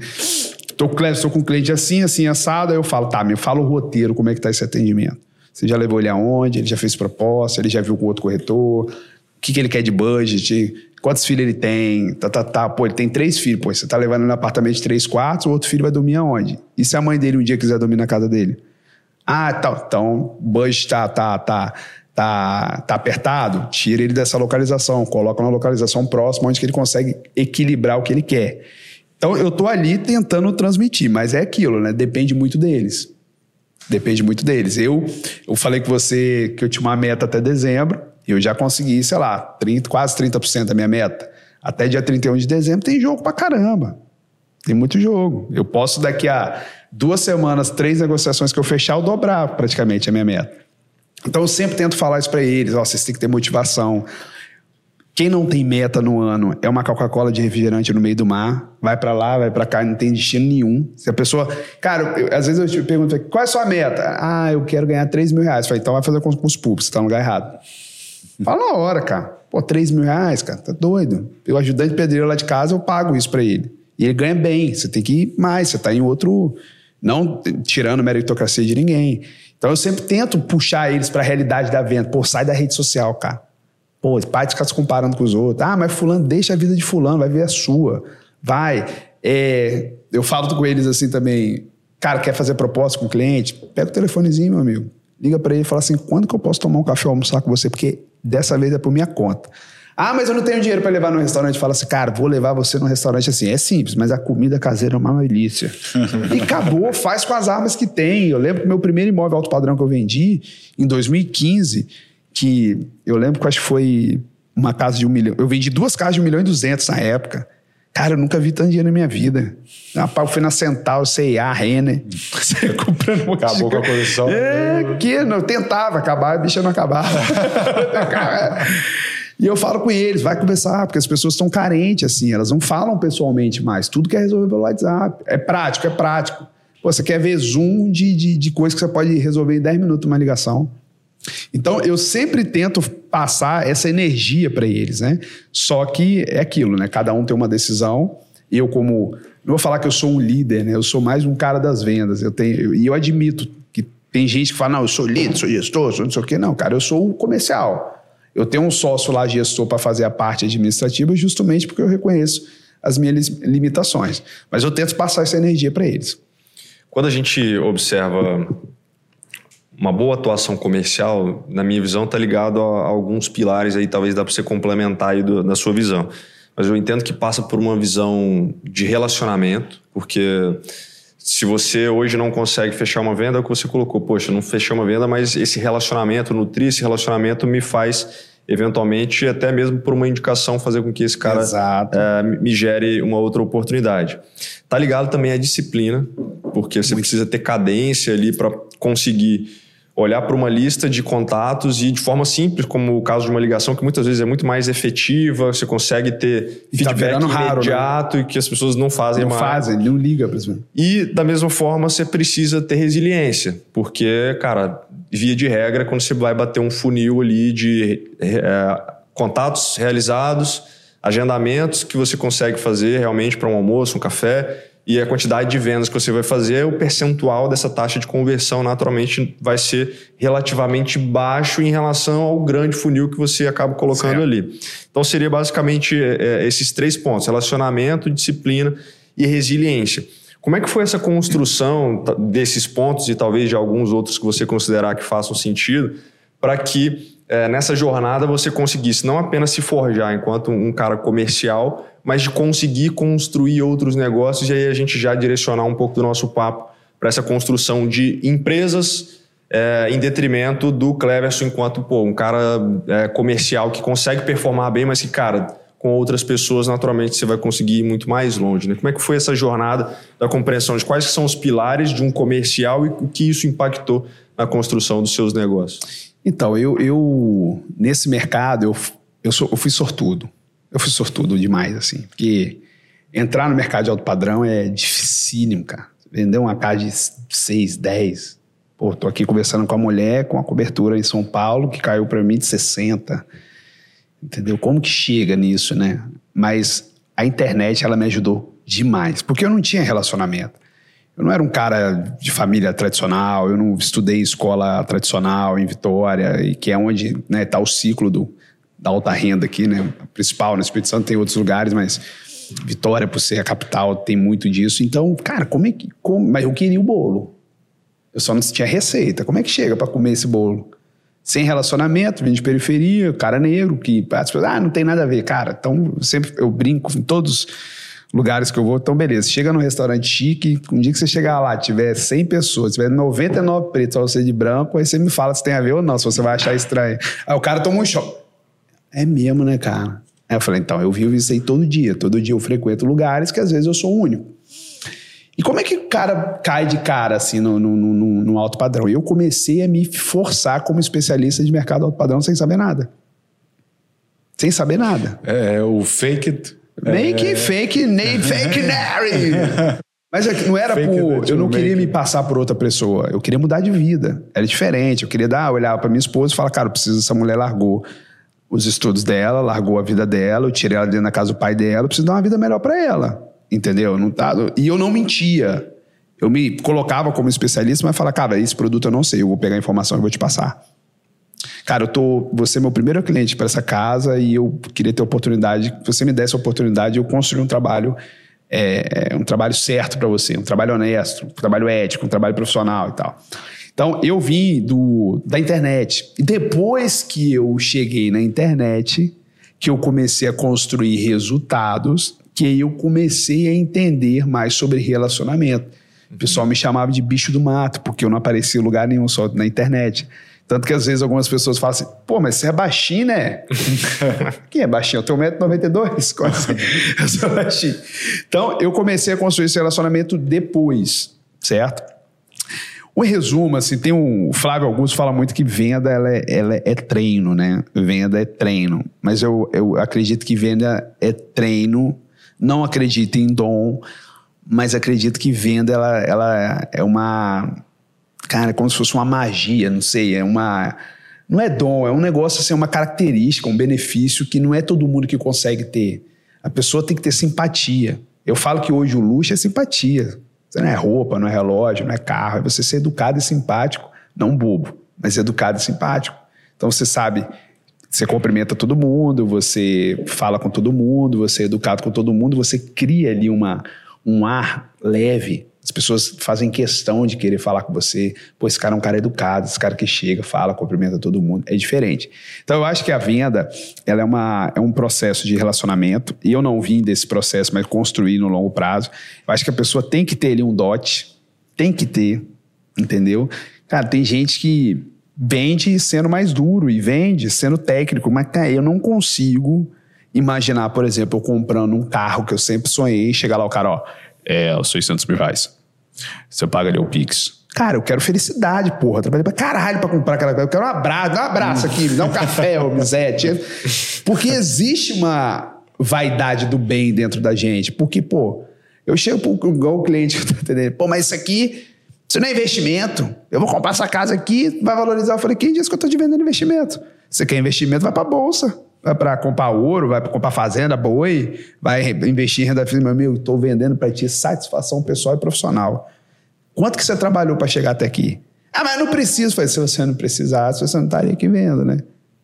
Tô, Clécio, com um cliente assim, assim, assado. Aí eu falo, tá, me fala o roteiro, como é que tá esse atendimento. Você já levou ele aonde? Ele já fez proposta? Ele já viu com outro corretor? O que, que ele quer de budget? Quantos filhos ele tem? Tá, tá, tá. Pô, ele tem três filhos. Pô, você tá levando ele no apartamento de três quartos, o outro filho vai dormir aonde? E se a mãe dele um dia quiser dormir na casa dele? Ah, tá. Então, budget tá, tá, tá, tá, tá apertado? Tira ele dessa localização. Coloca uma localização próxima onde que ele consegue equilibrar o que ele quer. Então, eu tô ali tentando transmitir, mas é aquilo, né? Depende muito deles. Depende muito deles. Eu, eu falei com você que eu tinha uma meta até dezembro, e eu já consegui, sei lá, 30, quase 30% da minha meta. Até dia 31 de dezembro tem jogo pra caramba. Tem muito jogo. Eu posso, daqui a duas semanas, três negociações que eu fechar, eu dobrar praticamente a minha meta. Então eu sempre tento falar isso para eles: ó, vocês têm que ter motivação. Quem não tem meta no ano é uma Coca-Cola de refrigerante no meio do mar, vai para lá, vai para cá, não tem destino nenhum. Se a pessoa. Cara, eu, às vezes eu te pergunto, qual é a sua meta? Ah, eu quero ganhar 3 mil reais. Falei, então vai fazer concurso público, você tá no lugar errado. Fala na hora, cara. Pô, 3 mil reais, cara, tá doido. Eu ajudante pedreiro lá de casa, eu pago isso para ele. E ele ganha bem, você tem que ir mais, você tá em outro. Não tirando meritocracia de ninguém. Então eu sempre tento puxar eles para a realidade da venda. Pô, sai da rede social, cara. Pô, pai de ficar se comparando com os outros. Ah, mas fulano, deixa a vida de fulano, vai ver a sua. Vai. É, eu falo com eles assim também, cara, quer fazer proposta com o cliente? Pega o telefonezinho, meu amigo. Liga para ele e fala assim, quando que eu posso tomar um café ou almoçar com você? Porque dessa vez é por minha conta. Ah, mas eu não tenho dinheiro para levar no restaurante. Fala assim, cara, vou levar você no restaurante assim. É simples, mas a comida caseira é uma delícia. e acabou, faz com as armas que tem. Eu lembro que meu primeiro imóvel alto padrão que eu vendi em 2015, que eu lembro que acho que foi uma casa de um milhão. Eu vendi duas casas de um milhão e duzentos na época. Cara, eu nunca vi tanto dinheiro na minha vida. Eu fui na Central, C&A, Renner. Você comprando um Acabou com a coleção. É, que não, eu tentava acabar, a bicha não acabava. e eu falo com eles, vai conversar, porque as pessoas estão carentes, assim, elas não falam pessoalmente mais. Tudo quer resolver pelo WhatsApp. É prático, é prático. Pô, você quer ver zoom de, de, de coisa que você pode resolver em 10 minutos uma ligação. Então, eu sempre tento passar essa energia para eles, né? Só que é aquilo, né? Cada um tem uma decisão. Eu, como. Não vou falar que eu sou um líder, né? Eu sou mais um cara das vendas. Eu tenho, e eu admito que tem gente que fala, não, eu sou líder, sou gestor, sou não sei o quê. Não, cara, eu sou o comercial. Eu tenho um sócio lá, gestor, para fazer a parte administrativa, justamente porque eu reconheço as minhas limitações. Mas eu tento passar essa energia para eles. Quando a gente observa uma boa atuação comercial, na minha visão, está ligado a, alguns pilares aí, talvez dá para você complementar aí do, da sua visão. Mas eu entendo que passa por uma visão de relacionamento, porque se você hoje não consegue fechar uma venda, é o que você colocou, poxa, não fechei uma venda, mas esse relacionamento, nutrir esse relacionamento me faz eventualmente até mesmo por uma indicação fazer com que esse cara é, me gere uma outra oportunidade. Tá ligado também à disciplina, porque você precisa ter cadência ali para conseguir olhar para uma lista de contatos e de forma simples, como o caso de uma ligação que muitas vezes é muito mais efetiva, você consegue ter e tá feedback tá imediato né? e que as pessoas não fazem não mais. Não fazem, não liga para. E da mesma forma você precisa ter resiliência, porque, cara, via de regra, quando você vai bater um funil ali de é, contatos realizados, agendamentos que você consegue fazer realmente para um almoço, um café, e a quantidade de vendas que você vai fazer, o percentual dessa taxa de conversão naturalmente vai ser relativamente baixo em relação ao grande funil que você acaba colocando certo. ali. Então seria basicamente é, esses três pontos: relacionamento, disciplina e resiliência. Como é que foi essa construção desses pontos e talvez de alguns outros que você considerar que façam sentido para que é, nessa jornada você conseguisse não apenas se forjar enquanto um cara comercial, mas de conseguir construir outros negócios e aí a gente já direcionar um pouco do nosso papo para essa construção de empresas é, em detrimento do Cleverson enquanto pô, um cara é, comercial que consegue performar bem, mas que, cara, com outras pessoas, naturalmente você vai conseguir ir muito mais longe. Né? Como é que foi essa jornada da compreensão de quais são os pilares de um comercial e o que isso impactou na construção dos seus negócios? Então, eu, eu nesse mercado, eu, eu, sou, eu fui sortudo. Eu fui sortudo demais, assim. Porque entrar no mercado de alto padrão é dificílimo, cara. Vender uma casa de 6, 10. Pô, tô aqui conversando com a mulher com a cobertura em São Paulo que caiu para mim de 60. Entendeu? Como que chega nisso, né? Mas a internet, ela me ajudou demais. Porque eu não tinha relacionamento. Eu não era um cara de família tradicional, eu não estudei escola tradicional em Vitória, e que é onde está né, tá o ciclo do, da alta renda aqui, né? A principal, no Espírito Santo tem outros lugares, mas Vitória, por ser a capital, tem muito disso. Então, cara, como é que. Como, mas eu queria o bolo. Eu só não tinha receita. Como é que chega para comer esse bolo? Sem relacionamento, vim de periferia, cara negro, que as pessoas, ah, não tem nada a ver. Cara, então sempre eu brinco em todos lugares que eu vou, então beleza. Chega num restaurante chique, um dia que você chegar lá, tiver 100 pessoas, tiver 99 pretos, só você de branco, aí você me fala se tem a ver ou não, se você vai achar estranho. Aí o cara toma um choque. É mesmo, né, cara? Aí eu falei, então, eu vivo isso aí todo dia. Todo dia eu frequento lugares que às vezes eu sou o único. E como é que o cara cai de cara, assim, no, no, no, no alto padrão? Eu comecei a me forçar como especialista de mercado alto padrão sem saber nada. Sem saber nada. É, o fake it. Make é... fake, name fake Nary. Mas é não era fake por. Eu não queria me passar por outra pessoa. Eu queria mudar de vida. Era diferente. Eu queria dar, olhar para minha esposa e falar, cara, eu preciso dessa mulher largou os estudos dela, largou a vida dela, eu tirei ela dentro da casa do pai dela, eu preciso dar uma vida melhor para ela. Entendeu? Não tá, e eu não mentia. Eu me colocava como especialista, mas falava, cara, esse produto eu não sei, eu vou pegar a informação e vou te passar. Cara, eu tô, você é meu primeiro cliente para essa casa e eu queria ter oportunidade, se você me desse a oportunidade, eu construir um trabalho é um trabalho certo para você, um trabalho honesto, um trabalho ético, um trabalho profissional e tal. Então, eu vim do, da internet. E depois que eu cheguei na internet, que eu comecei a construir resultados, que eu comecei a entender mais sobre relacionamento. O pessoal me chamava de bicho do mato, porque eu não aparecia em lugar nenhum, só na internet. Tanto que às vezes algumas pessoas falam assim, pô, mas você é baixinho, né? Quem é baixinho? Eu tenho 1,92m. Como assim? eu sou baixinho. Então, eu comecei a construir esse relacionamento depois, certo? O resumo, assim, tem um. O Flávio Augusto fala muito que venda ela é, ela é treino, né? Venda é treino. Mas eu, eu acredito que venda é treino. Não acredito em dom, mas acredito que venda ela, ela é uma cara, como se fosse uma magia, não sei, é uma. Não é dom, é um negócio assim, uma característica, um benefício que não é todo mundo que consegue ter. A pessoa tem que ter simpatia. Eu falo que hoje o luxo é simpatia. Você não é roupa, não é relógio, não é carro, é você ser educado e simpático, não bobo, mas educado e simpático. Então você sabe, você cumprimenta todo mundo, você fala com todo mundo, você é educado com todo mundo, você cria ali uma, um ar leve, as pessoas fazem questão de querer falar com você. Pô, esse cara é um cara educado, esse cara que chega, fala, cumprimenta todo mundo. É diferente. Então, eu acho que a venda ela é, uma, é um processo de relacionamento. E eu não vim desse processo, mas construir no longo prazo. Eu acho que a pessoa tem que ter ali um dote. Tem que ter, entendeu? Cara, tem gente que vende sendo mais duro e vende sendo técnico. Mas, cara, eu não consigo imaginar, por exemplo, eu comprando um carro que eu sempre sonhei chegar lá o cara, ó é, os 600 mil reais. Você paga ali o Pix. Cara, eu quero felicidade, porra. Trabalhei pra caralho pra comprar aquela coisa. Eu quero um abraço, dá um abraço aqui, me dá um café, ô Mizete. Porque existe uma vaidade do bem dentro da gente. Porque, pô, eu chego pro igual o cliente, tá entendendo? Pô, mas isso aqui, isso não é investimento. Eu vou comprar essa casa aqui, vai valorizar. Eu falei, quem disse que eu tô te vendendo investimento? Você quer investimento, vai pra bolsa vai para comprar ouro, vai para comprar fazenda, boi, vai investir em renda fixa, meu amigo, estou vendendo para ti satisfação pessoal e profissional. Quanto que você trabalhou para chegar até aqui? Ah, mas eu não preciso. Falei, se você não precisasse, você não estaria aqui vendo, né?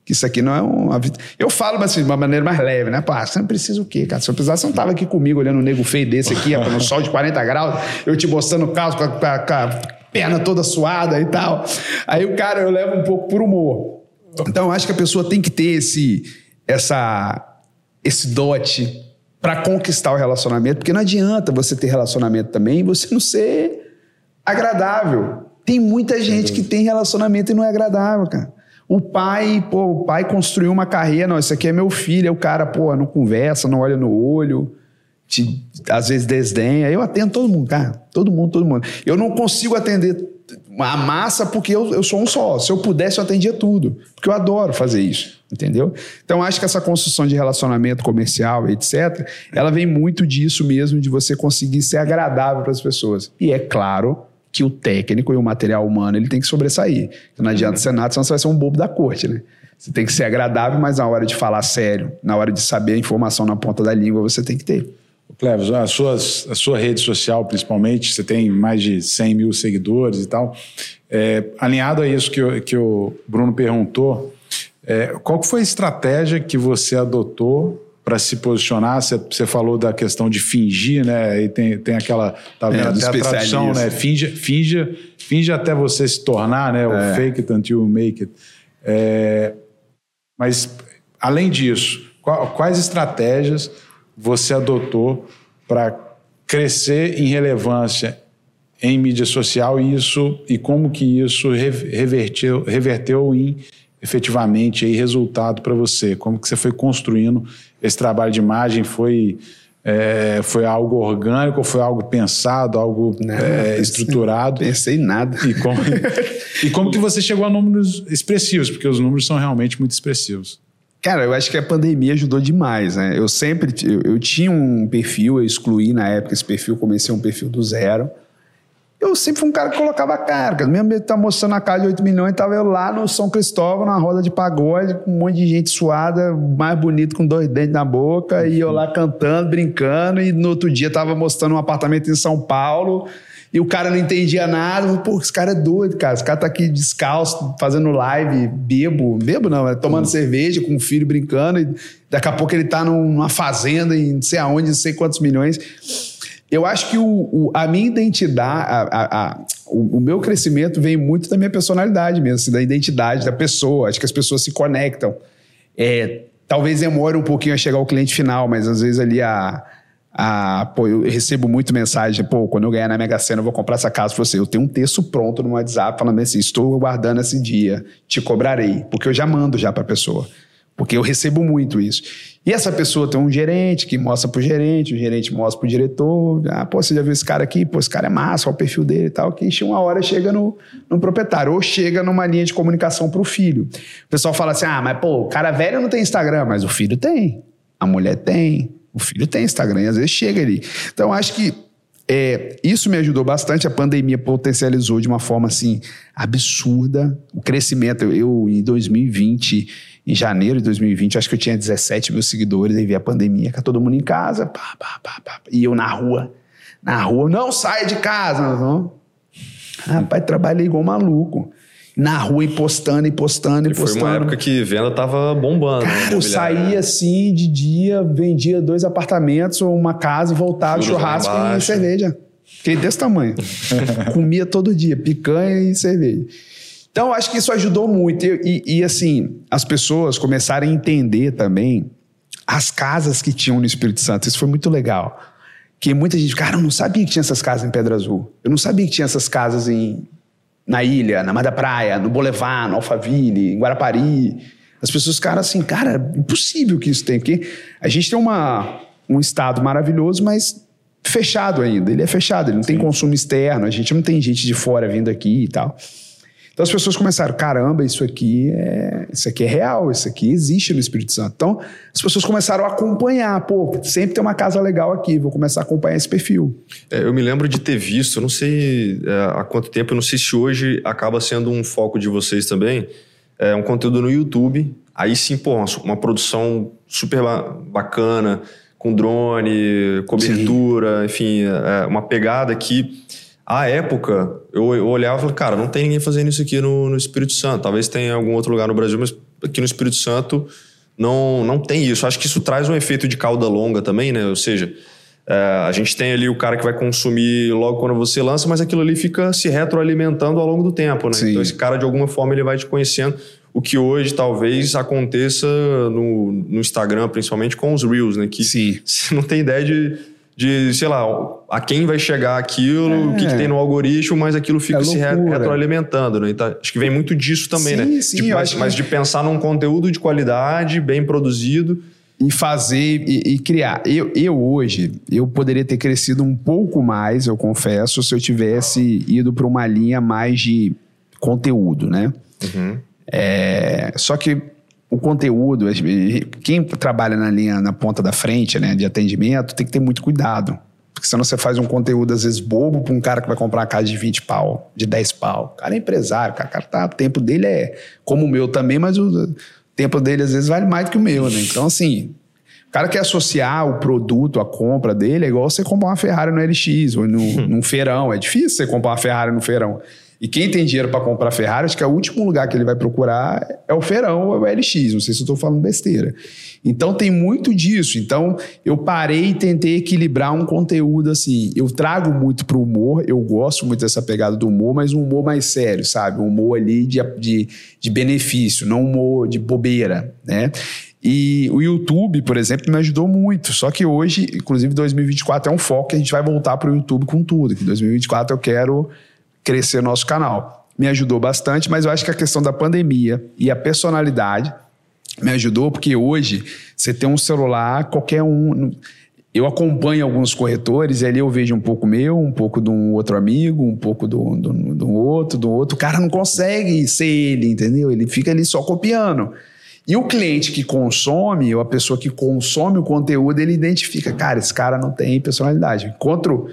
Que isso aqui não é uma vida. Eu falo assim, de uma maneira mais leve, né? Pô, você não precisa o quê, cara? Se eu precisasse, você não estava aqui comigo olhando um nego feio desse aqui, no sol de 40 graus, eu te mostrando o caso com a, com, a, com a perna toda suada e tal. Aí o cara, eu levo um pouco por humor. Então, eu acho que a pessoa tem que ter esse essa esse dote para conquistar o relacionamento, porque não adianta você ter relacionamento também e você não ser agradável. Tem muita gente que tem relacionamento e não é agradável, cara. O pai, pô, o pai construiu uma carreira, não, esse aqui é meu filho, aí o cara, pô, não conversa, não olha no olho, te, às vezes desdenha. Eu atendo todo mundo, cara. Todo mundo, todo mundo. Eu não consigo atender a massa porque eu, eu sou um só. Se eu pudesse, eu atendia tudo. Porque eu adoro fazer isso, entendeu? Então, acho que essa construção de relacionamento comercial, etc., ela vem muito disso mesmo, de você conseguir ser agradável para as pessoas. E é claro que o técnico e o material humano ele tem que sobressair. Não adianta ser nada, senão você vai ser um bobo da corte, né? Você tem que ser agradável, mas na hora de falar sério, na hora de saber a informação na ponta da língua, você tem que ter. Cleves, a, a sua rede social, principalmente, você tem mais de 100 mil seguidores e tal. É, alinhado a isso que, que o Bruno perguntou, é, qual foi a estratégia que você adotou para se posicionar? Você, falou da questão de fingir, né? E tem, tem aquela. Tá vendo é, até a tradução, né? Finge, finge, finge até você se tornar, né? O é. fake it until you make it. É, mas, além disso, quais estratégias você adotou para crescer em relevância em mídia social e isso e como que isso reverteu, reverteu em efetivamente aí resultado para você? Como que você foi construindo esse trabalho de imagem? Foi é, foi algo orgânico, foi algo pensado, algo Não, é, estruturado? Pensei em nada. E como, e como que você chegou a números expressivos? Porque os números são realmente muito expressivos. Cara, eu acho que a pandemia ajudou demais, né? Eu sempre, eu, eu, tinha um perfil, eu excluí na época esse perfil, comecei um perfil do zero. Eu sempre fui um cara que colocava carga. Mesmo ele tá mostrando a cara de 8 milhões, tava eu lá no São Cristóvão, na roda de pagode, com um monte de gente suada, mais bonito, com dois dentes na boca, e eu lá cantando, brincando, e no outro dia tava mostrando um apartamento em São Paulo, e o cara não entendia nada. Pô, esse cara é doido, cara. Esse cara tá aqui descalço, fazendo live, bebo. Bebo não, é tomando uhum. cerveja com o filho brincando. E daqui a pouco ele tá numa fazenda em não sei aonde, não sei quantos milhões. Eu acho que o, o a minha identidade, a, a, a, o, o, meu crescimento vem muito da minha personalidade mesmo, assim, da identidade da pessoa. Acho que as pessoas se conectam. É, talvez demore um pouquinho a chegar ao cliente final, mas às vezes ali a. a pô, eu recebo muito mensagem, pô, quando eu ganhar na Mega Sena, eu vou comprar essa casa para você. Eu tenho um texto pronto no WhatsApp falando assim: estou guardando esse dia, te cobrarei, porque eu já mando já para a pessoa. Porque eu recebo muito isso. E essa pessoa tem um gerente que mostra pro gerente, o gerente mostra pro diretor. Ah, pô, você já viu esse cara aqui? Pô, esse cara é massa, olha o perfil dele e tal. Que uma hora chega no, no proprietário, ou chega numa linha de comunicação pro filho. O pessoal fala assim: ah, mas pô, o cara velho não tem Instagram, mas o filho tem. A mulher tem. O filho tem Instagram e às vezes chega ali. Então, acho que é, isso me ajudou bastante. A pandemia potencializou de uma forma assim absurda o crescimento. Eu, eu em 2020 em janeiro de 2020, acho que eu tinha 17 mil seguidores, aí veio a pandemia, com todo mundo em casa, pá, pá, pá, pá, e eu na rua, na rua, não saia de casa, não. Rapaz, trabalhei igual maluco. Na rua e postando, e postando, e, postando. Foi uma época que venda tava bombando. Né, Cara, eu saía assim de dia, vendia dois apartamentos ou uma casa e voltava, Juros churrasco e cerveja. Fiquei desse tamanho. Comia todo dia, picanha e cerveja. Então, acho que isso ajudou muito. E, e, e, assim, as pessoas começaram a entender também as casas que tinham no Espírito Santo. Isso foi muito legal. Que muita gente, cara, eu não sabia que tinha essas casas em Pedra Azul. Eu não sabia que tinha essas casas em, na ilha, na Mar da Praia, no Boulevard, no Alphaville, em Guarapari. As pessoas ficaram assim, cara, impossível que isso tenha. Porque a gente tem uma, um estado maravilhoso, mas fechado ainda. Ele é fechado, ele não Sim. tem consumo externo, a gente não tem gente de fora vindo aqui e tal. Então as pessoas começaram, caramba, isso aqui é, isso aqui é real, isso aqui existe no Espírito Santo. Então as pessoas começaram a acompanhar, pô, sempre tem uma casa legal aqui, vou começar a acompanhar esse perfil. É, eu me lembro de ter visto, não sei é, há quanto tempo, eu não sei se hoje acaba sendo um foco de vocês também, é um conteúdo no YouTube. Aí sim, pô, uma, uma produção super bacana, com drone, cobertura, sim. enfim, é, uma pegada que à época, eu, eu olhava e falava, cara, não tem ninguém fazendo isso aqui no, no Espírito Santo. Talvez tenha em algum outro lugar no Brasil, mas aqui no Espírito Santo não, não tem isso. Acho que isso traz um efeito de cauda longa também, né? Ou seja, é, a gente tem ali o cara que vai consumir logo quando você lança, mas aquilo ali fica se retroalimentando ao longo do tempo, né? Sim. Então esse cara, de alguma forma, ele vai te conhecendo. O que hoje talvez aconteça no, no Instagram, principalmente com os Reels, né? Que Sim. você não tem ideia de de, sei lá, a quem vai chegar aquilo, é. o que, que, tem no algoritmo, mas aquilo fica é se retroalimentando, né? Então, acho que vem muito disso também, sim, né? Sim, de, mas, mas de pensar num conteúdo de qualidade, bem produzido. E fazer e, e, criar. Eu, eu hoje, eu poderia ter crescido um pouco mais, eu confesso, se eu tivesse ido para uma linha mais de conteúdo, né? Uhum. É, só que o conteúdo, quem trabalha na linha, na ponta da frente, né, de atendimento, tem que ter muito cuidado. Porque senão você faz um conteúdo, às vezes, bobo para um cara que vai comprar uma casa de 20 pau, de 10 pau. O cara é empresário, o cara tá, o tempo dele é como o meu também, mas o tempo dele, às vezes, vale mais do que o meu, né? Então, assim, o cara quer associar o produto, a compra dele, é igual você comprar uma Ferrari no LX ou no, num feirão. É difícil você comprar uma Ferrari no feirão. E quem tem dinheiro para comprar Ferrari, acho que é o último lugar que ele vai procurar é o feirão ou é o LX. Não sei se eu estou falando besteira. Então tem muito disso. Então eu parei e tentei equilibrar um conteúdo assim. Eu trago muito para o humor, eu gosto muito dessa pegada do humor, mas um humor mais sério, sabe? Um humor ali de, de, de benefício, não um humor de bobeira, né? E o YouTube, por exemplo, me ajudou muito. Só que hoje, inclusive 2024 é um foco que a gente vai voltar para o YouTube com tudo. Que 2024 eu quero crescer nosso canal. Me ajudou bastante, mas eu acho que a questão da pandemia e a personalidade me ajudou, porque hoje você tem um celular, qualquer um. Eu acompanho alguns corretores e ali eu vejo um pouco meu, um pouco de um outro amigo, um pouco do, do, do outro, do outro. O cara não consegue ser ele, entendeu? Ele fica ali só copiando. E o cliente que consome, ou a pessoa que consome o conteúdo, ele identifica, cara, esse cara não tem personalidade. Encontro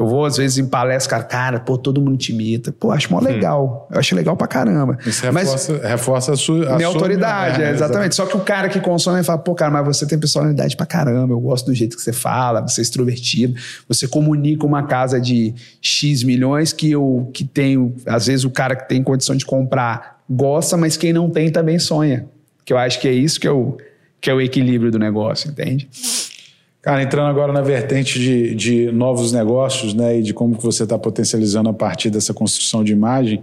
eu vou, às vezes, em palestra, cara, cara, pô, todo mundo te imita. Pô, acho mó hum. legal. Eu acho legal pra caramba. Isso reforça, mas, reforça a sua. A minha autoridade, minha... É, exatamente. Só que o cara que consome fala, pô, cara, mas você tem personalidade pra caramba. Eu gosto do jeito que você fala, você é extrovertido. Você comunica uma casa de X milhões que eu que tenho. Às vezes o cara que tem condição de comprar gosta, mas quem não tem também sonha. Que eu acho que é isso que é o, que é o equilíbrio do negócio, entende? Cara, entrando agora na vertente de, de novos negócios, né, e de como que você está potencializando a partir dessa construção de imagem,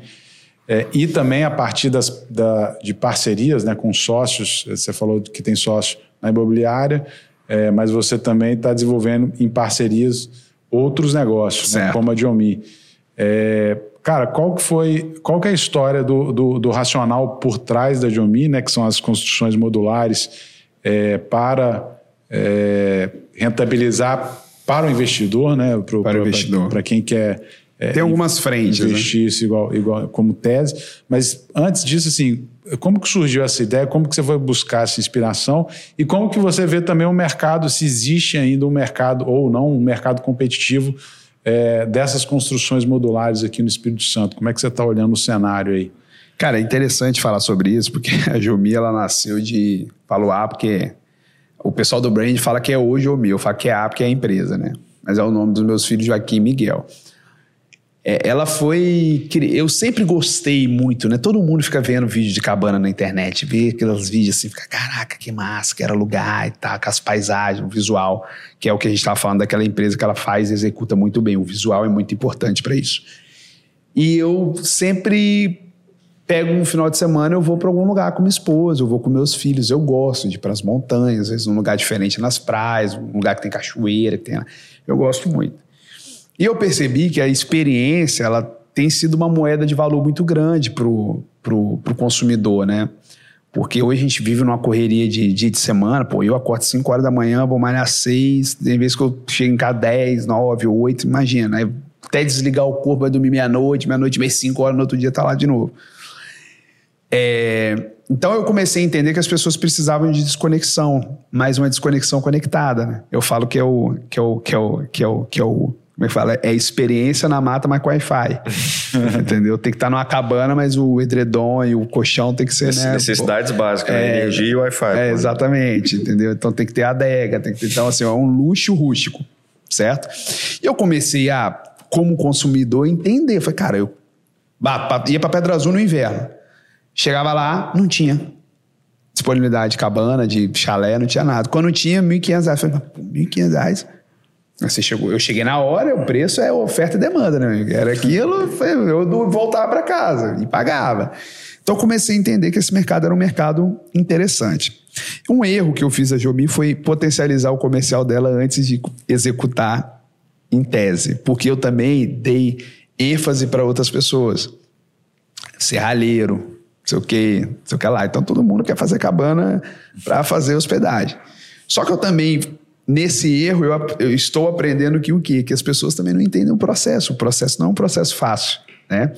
é, e também a partir das, da, de parcerias, né, com sócios. Você falou que tem sócio na imobiliária, é, mas você também está desenvolvendo em parcerias outros negócios, né, como a Diomi. É, cara, qual que foi, qual que é a história do, do, do racional por trás da Diomi, né, que são as construções modulares é, para é, rentabilizar para o investidor, né? Pro, para o investidor. Para quem quer. É, Tem algumas frentes. Né? Investir né? isso igual, igual como tese. Mas antes disso, assim, como que surgiu essa ideia? Como que você foi buscar essa inspiração? E como que você vê também o mercado, se existe ainda um mercado ou não, um mercado competitivo é, dessas construções modulares aqui no Espírito Santo? Como é que você está olhando o cenário aí? Cara, é interessante falar sobre isso, porque a Jumi, ela nasceu de Paluá, porque o pessoal do brand fala que é hoje ou meu, eu falo que é A porque é a empresa, né? Mas é o nome dos meus filhos, Joaquim e Miguel. É, ela foi. Eu sempre gostei muito, né? Todo mundo fica vendo vídeo de cabana na internet, vê aqueles vídeos assim, fica, caraca, que massa, que era lugar e tal, com as paisagens, o visual, que é o que a gente estava falando daquela empresa que ela faz e executa muito bem. O visual é muito importante para isso. E eu sempre pego um final de semana, eu vou para algum lugar com minha esposa, eu vou com meus filhos, eu gosto de ir para as montanhas, às vezes num lugar diferente nas praias, um lugar que tem cachoeira, que tem, eu gosto muito. E eu percebi que a experiência, ela tem sido uma moeda de valor muito grande pro, pro, pro consumidor, né? Porque hoje a gente vive numa correria de dia de semana, pô, eu acordo 5 horas da manhã, vou malhar 6, tem vezes que eu chego em casa 10, 9, 8, imagina, aí até desligar o corpo, vai dormir meia-noite, meia-noite, meia 5 horas, no outro dia tá lá de novo. É, então eu comecei a entender que as pessoas precisavam de desconexão, mais uma desconexão conectada. Né? Eu falo que é o que é o que é o que é o que é o como é que fala? É experiência na mata, mas com Wi-Fi. Entendeu? Tem que estar numa cabana, mas o edredom e o colchão tem que ser, né? Necessidades pô, básicas, né? é, energia e Wi-Fi. É, exatamente, entendeu? Então tem que ter adega, tem que ter, então assim, é um luxo rústico, certo? E eu comecei a, como consumidor, entender. Falei, cara, eu ia para Pedra Azul no inverno. Chegava lá, não tinha disponibilidade de cabana, de chalé, não tinha nada. Quando tinha, R$ 1.500. Eu falei, R$ 1.500? Você chegou, eu cheguei na hora, o preço é oferta e demanda, né? Era aquilo, eu voltava para casa e pagava. Então comecei a entender que esse mercado era um mercado interessante. Um erro que eu fiz a Jobi foi potencializar o comercial dela antes de executar em tese, porque eu também dei ênfase para outras pessoas. Serralheiro, sei o que, sei o que lá. Então todo mundo quer fazer cabana para fazer hospedagem. Só que eu também, nesse erro, eu, eu, estou aprendendo que o quê? Que as pessoas também não entendem o processo. O processo não é um processo fácil, né?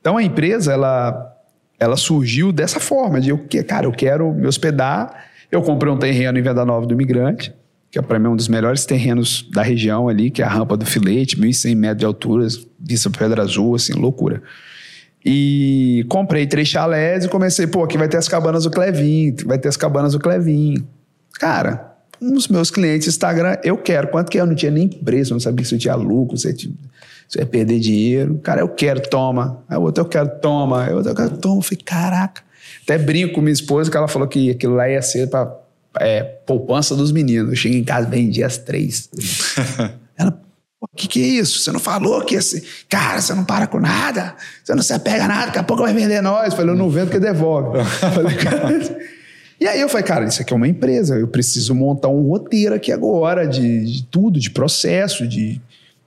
Então a empresa, ela, ela surgiu dessa forma, de eu, cara, eu quero me hospedar. Eu comprei um terreno em Venda Nova do Imigrante, que é para mim um dos melhores terrenos da região ali, que é a Rampa do Filete, 1.100 metros de altura, vista Pedra Azul, assim, loucura. E comprei três chalés e comecei, pô, aqui vai ter as cabanas do Clevin, vai ter as cabanas do Clevin. Cara, um dos meus clientes Instagram, eu quero. Quanto que é? eu não tinha nem preço, não sabia se eu tinha lucro, se eu, ia perder dinheiro. Cara, eu quero, toma. Aí o outro, eu quero, toma. Aí o outro, eu quero, toma. Eu falei, caraca. Até brinco com minha esposa que ela falou que aquilo lá ia ser pra é, poupança dos meninos. Eu cheguei em casa, vendi as três. o que, que é isso? Você não falou que esse. Cara, você não para com nada, você não se apega a nada, daqui a pouco vai vender nós. Eu falei, eu não vendo que devolve. falei, cara... E aí eu falei, cara, isso aqui é uma empresa, eu preciso montar um roteiro aqui agora de, de tudo, de processo, de,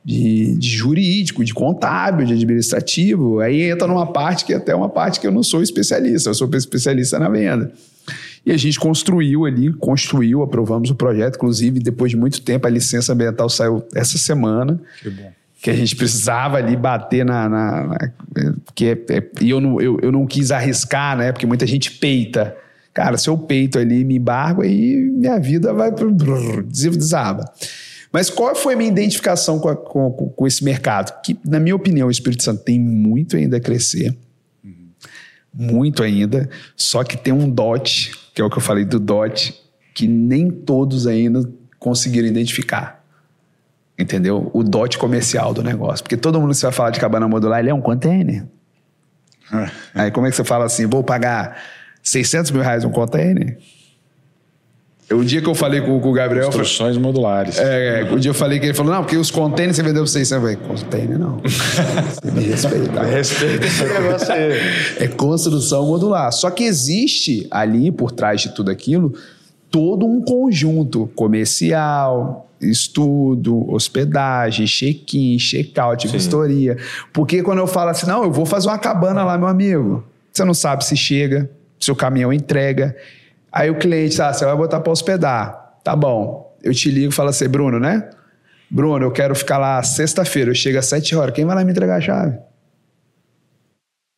de, de, jurídico, de contábil, de administrativo. Aí entra numa parte que é até uma parte que eu não sou especialista, eu sou especialista na venda. E a gente construiu ali, construiu, aprovamos o projeto. Inclusive, depois de muito tempo, a licença ambiental saiu essa semana. Que bom. Que a gente precisava ali bater na. na, na que é, é, e eu não, eu, eu não quis arriscar, né? Porque muita gente peita. Cara, se eu peito ali me embargo, aí minha vida vai pro desaba. Mas qual foi a minha identificação com, a, com, com, esse mercado? Que, na minha opinião, o Espírito Santo tem muito ainda a crescer. Muito ainda. Só que tem um dote que é o que eu falei do DOT, que nem todos ainda conseguiram identificar. Entendeu? O DOT comercial do negócio. Porque todo mundo que você vai falar de cabana modular, ele é um container. É. Aí como é que você fala assim, vou pagar 600 mil reais um container? O dia que eu falei com, com o Gabriel. Construções modulares. É, é, o dia eu falei que ele falou: não, porque os containers você vendeu pra vocês. Eu falei: container não. Você me respeita. Respeita esse negócio aí. É construção modular. Só que existe ali, por trás de tudo aquilo, todo um conjunto comercial, estudo, hospedagem, check-in, check-out, vistoria. Porque quando eu falo assim, não, eu vou fazer uma cabana lá, meu amigo. Você não sabe se chega, se o caminhão entrega. Aí o cliente, ah, você vai botar para hospedar. Tá bom. Eu te ligo e falo assim, Bruno, né? Bruno, eu quero ficar lá sexta-feira, eu chego às sete horas. Quem vai lá me entregar a chave?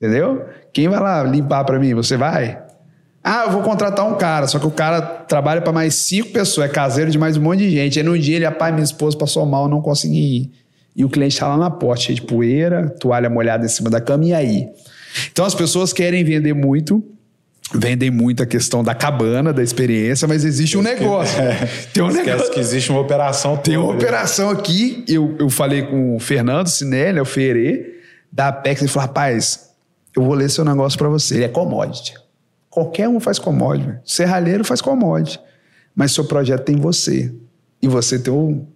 Entendeu? Quem vai lá limpar para mim? Você vai? Ah, eu vou contratar um cara, só que o cara trabalha para mais cinco pessoas, é caseiro de mais um monte de gente. Aí no dia ele, a pai, minha esposa passou mal, não consegui ir. E o cliente está lá na porta, cheio de poeira, toalha molhada em cima da cama, e aí? Então as pessoas querem vender muito, vendem muito a questão da cabana, da experiência, mas existe um negócio. É, tem um negócio. que existe uma operação. Tem uma operação aqui, eu, eu falei com o Fernando Sinelli, é o Ferê, da Apex, ele falou, rapaz, eu vou ler seu negócio para você, ele é commodity. Qualquer um faz commodity. Serralheiro faz commodity. Mas seu projeto tem você. E você tem o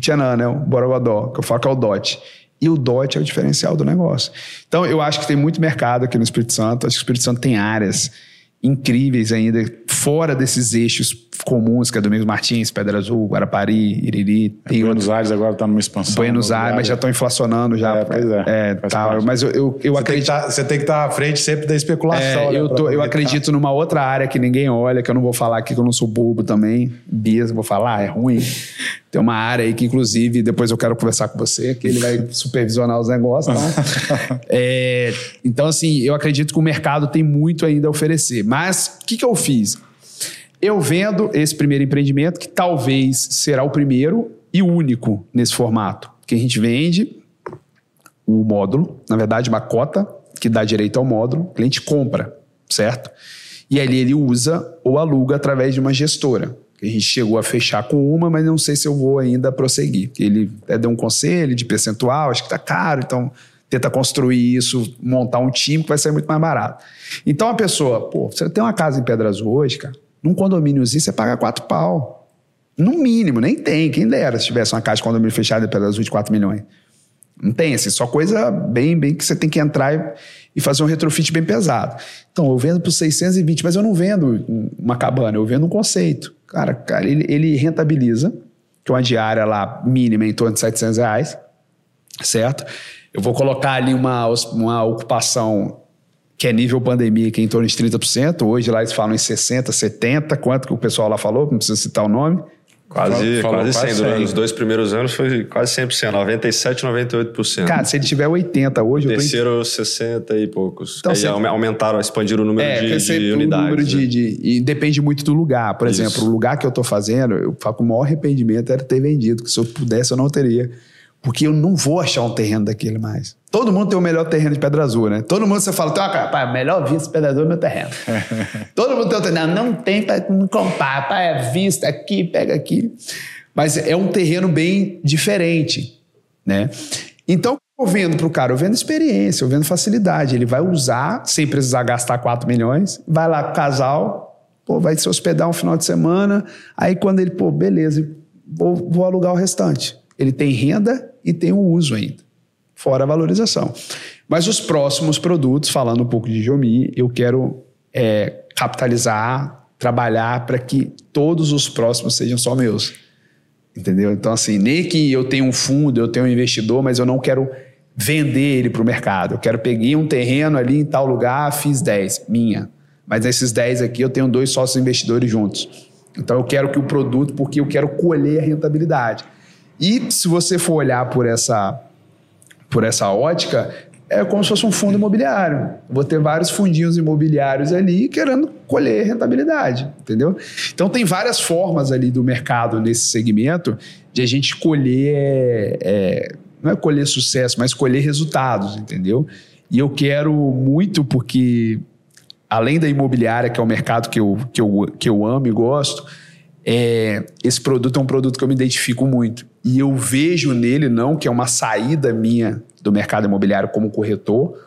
Tchanã, né? O Borogodó, que eu falo que é o DOT. E o DOT é o diferencial do negócio. Então, eu acho que tem muito mercado aqui no Espírito Santo. Acho que o Espírito Santo tem áreas incríveis ainda, fora desses eixos comuns, que é Domingos Martins, Pedra Azul, Guarapari, Iriri. Tem Buenos outro... Aires agora está numa expansão. Buenos Aires, mas já estão inflacionando já. É, pois é. é tá, mas eu, eu, eu você acredito... Tem tá, você tem que estar tá à frente sempre da especulação. É, né, eu, tô, eu acredito numa outra área que ninguém olha, que eu não vou falar aqui, que eu não sou bobo também. Bias, vou falar, é ruim. Tem uma área aí que, inclusive, depois eu quero conversar com você, que ele vai supervisionar os negócios. Então, é, então assim, eu acredito que o mercado tem muito ainda a oferecer. Mas o que, que eu fiz? Eu vendo esse primeiro empreendimento, que talvez será o primeiro e único nesse formato. Que a gente vende o módulo, na verdade, uma cota que dá direito ao módulo, o cliente compra, certo? E ali ele usa ou aluga através de uma gestora. A gente chegou a fechar com uma, mas não sei se eu vou ainda prosseguir. Ele deu um conselho de percentual, acho que está caro, então tenta construir isso, montar um time que vai sair muito mais barato. Então a pessoa, pô, você tem uma casa em Pedra Azul hoje, cara, num condomíniozinho você paga quatro pau. No mínimo, nem tem, quem dera se tivesse uma casa de condomínio fechada em Pedra Azul de 4 milhões. Não tem, assim, só coisa bem, bem que você tem que entrar e, e fazer um retrofit bem pesado. Então, eu vendo por 620, mas eu não vendo uma cabana, eu vendo um conceito. Cara, cara ele, ele rentabiliza, que é uma diária lá mínima em torno de 700 reais, certo? Eu vou colocar ali uma, uma ocupação que é nível pandemia, que é em torno de 30%. Hoje lá eles falam em 60%, 70%. Quanto que o pessoal lá falou? Não precisa citar o nome. Quase, Falou quase 100. 100. Durante os dois primeiros anos foi quase 100%, 97%, 98%. Cara, se ele tiver 80 hoje... Terceiro, tô... 60 e poucos. Então, Aí você... aumentaram, expandiram o número é, de, de unidades. Número de, né? de, e depende muito do lugar. Por Isso. exemplo, o lugar que eu estou fazendo, eu falo que o maior arrependimento era ter vendido, que se eu pudesse eu não teria. Porque eu não vou achar um terreno daquele mais. Todo mundo tem o melhor terreno de Pedra Azul, né? Todo mundo você fala, tem uma pai, melhor vista de Pedra Azul é meu terreno. Todo mundo tem o terreno. Não, não tem para comprar, pai, é vista aqui, pega aqui. Mas é um terreno bem diferente, né? Então, eu vendo para o cara, eu vendo experiência, eu vendo facilidade. Ele vai usar sem precisar gastar 4 milhões, vai lá com o casal, pô, vai se hospedar um final de semana, aí quando ele, pô, beleza, vou, vou alugar o restante. Ele tem renda e tem o uso ainda, fora a valorização. Mas os próximos produtos, falando um pouco de Geomi, eu quero é, capitalizar, trabalhar para que todos os próximos sejam só meus. Entendeu? Então, assim, nem que eu tenha um fundo, eu tenho um investidor, mas eu não quero vender ele para o mercado. Eu quero pegar um terreno ali em tal lugar, fiz 10, minha. Mas nesses 10 aqui eu tenho dois sócios investidores juntos. Então eu quero que o produto, porque eu quero colher a rentabilidade. E se você for olhar por essa, por essa ótica, é como se fosse um fundo imobiliário. Vou ter vários fundinhos imobiliários ali querendo colher rentabilidade, entendeu? Então tem várias formas ali do mercado nesse segmento de a gente colher, é, não é colher sucesso, mas colher resultados, entendeu? E eu quero muito porque além da imobiliária, que é o mercado que eu, que eu, que eu amo e gosto, é, esse produto é um produto que eu me identifico muito. E eu vejo nele, não que é uma saída minha do mercado imobiliário como corretor,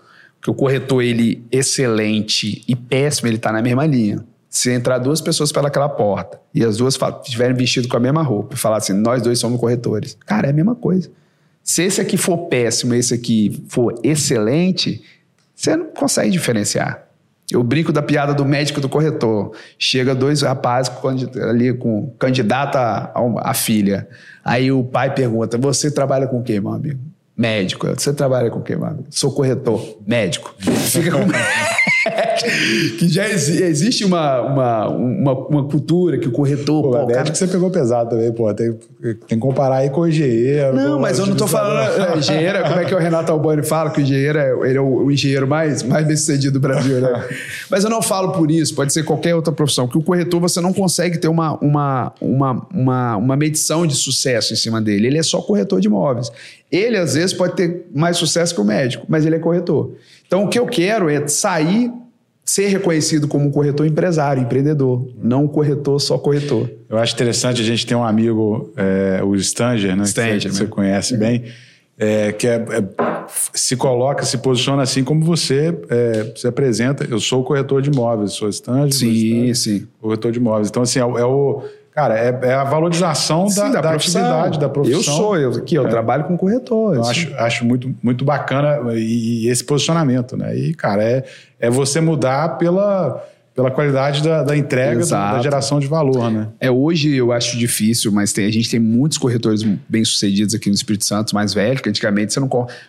que o corretor ele excelente e péssimo, ele está na mesma linha. se entrar duas pessoas pelaquela porta e as duas estiverem vestidas com a mesma roupa e falar assim, nós dois somos corretores. Cara, é a mesma coisa. Se esse aqui for péssimo e esse aqui for excelente, você não consegue diferenciar. Eu brinco da piada do médico do corretor. Chega dois rapazes ali com candidata a filha. Aí o pai pergunta: Você trabalha com quem, meu amigo? Médico. Você trabalha com quem, meu amigo? Sou corretor. Médico. Fica com. que já existe uma, uma, uma, uma, cultura que o corretor. Pô, pô cara... que você pegou pesado também, pô. Tem, tem que comparar aí com o engenheiro. Não, mas eu não tô falando. Engenheiro, como é que o Renato Albani fala que o engenheiro é, ele é o, o engenheiro mais, mais bem sucedido do Brasil, né? mas eu não falo por isso, pode ser qualquer outra profissão. Que o corretor você não consegue ter uma, uma, uma, uma, uma medição de sucesso em cima dele. Ele é só corretor de imóveis. Ele, às vezes, pode ter mais sucesso que o médico, mas ele é corretor. Então, o que eu quero é sair ser reconhecido como um corretor empresário, empreendedor, não um corretor só corretor. Eu acho interessante a gente ter um amigo, é, o Stanger, né? Stanger, que você, né? conhece bem, é, que é, é, se coloca, se posiciona assim como você é, se apresenta. Eu sou corretor de imóveis, sou Stanger. Sim, sim. Corretor de imóveis. Então, assim, é, é o Cara, é, é a valorização Sim, da, da, da atividade, da profissão. Eu sou, eu, aqui, eu é. trabalho com corretor. Eu acho, acho muito, muito bacana e, e, esse posicionamento, né? E, cara, é, é você mudar pela, pela qualidade da, da entrega, da, da, geração de valor, né? É, hoje eu acho difícil, mas tem, a gente tem muitos corretores bem-sucedidos aqui no Espírito Santo, mais velhos, que antigamente você não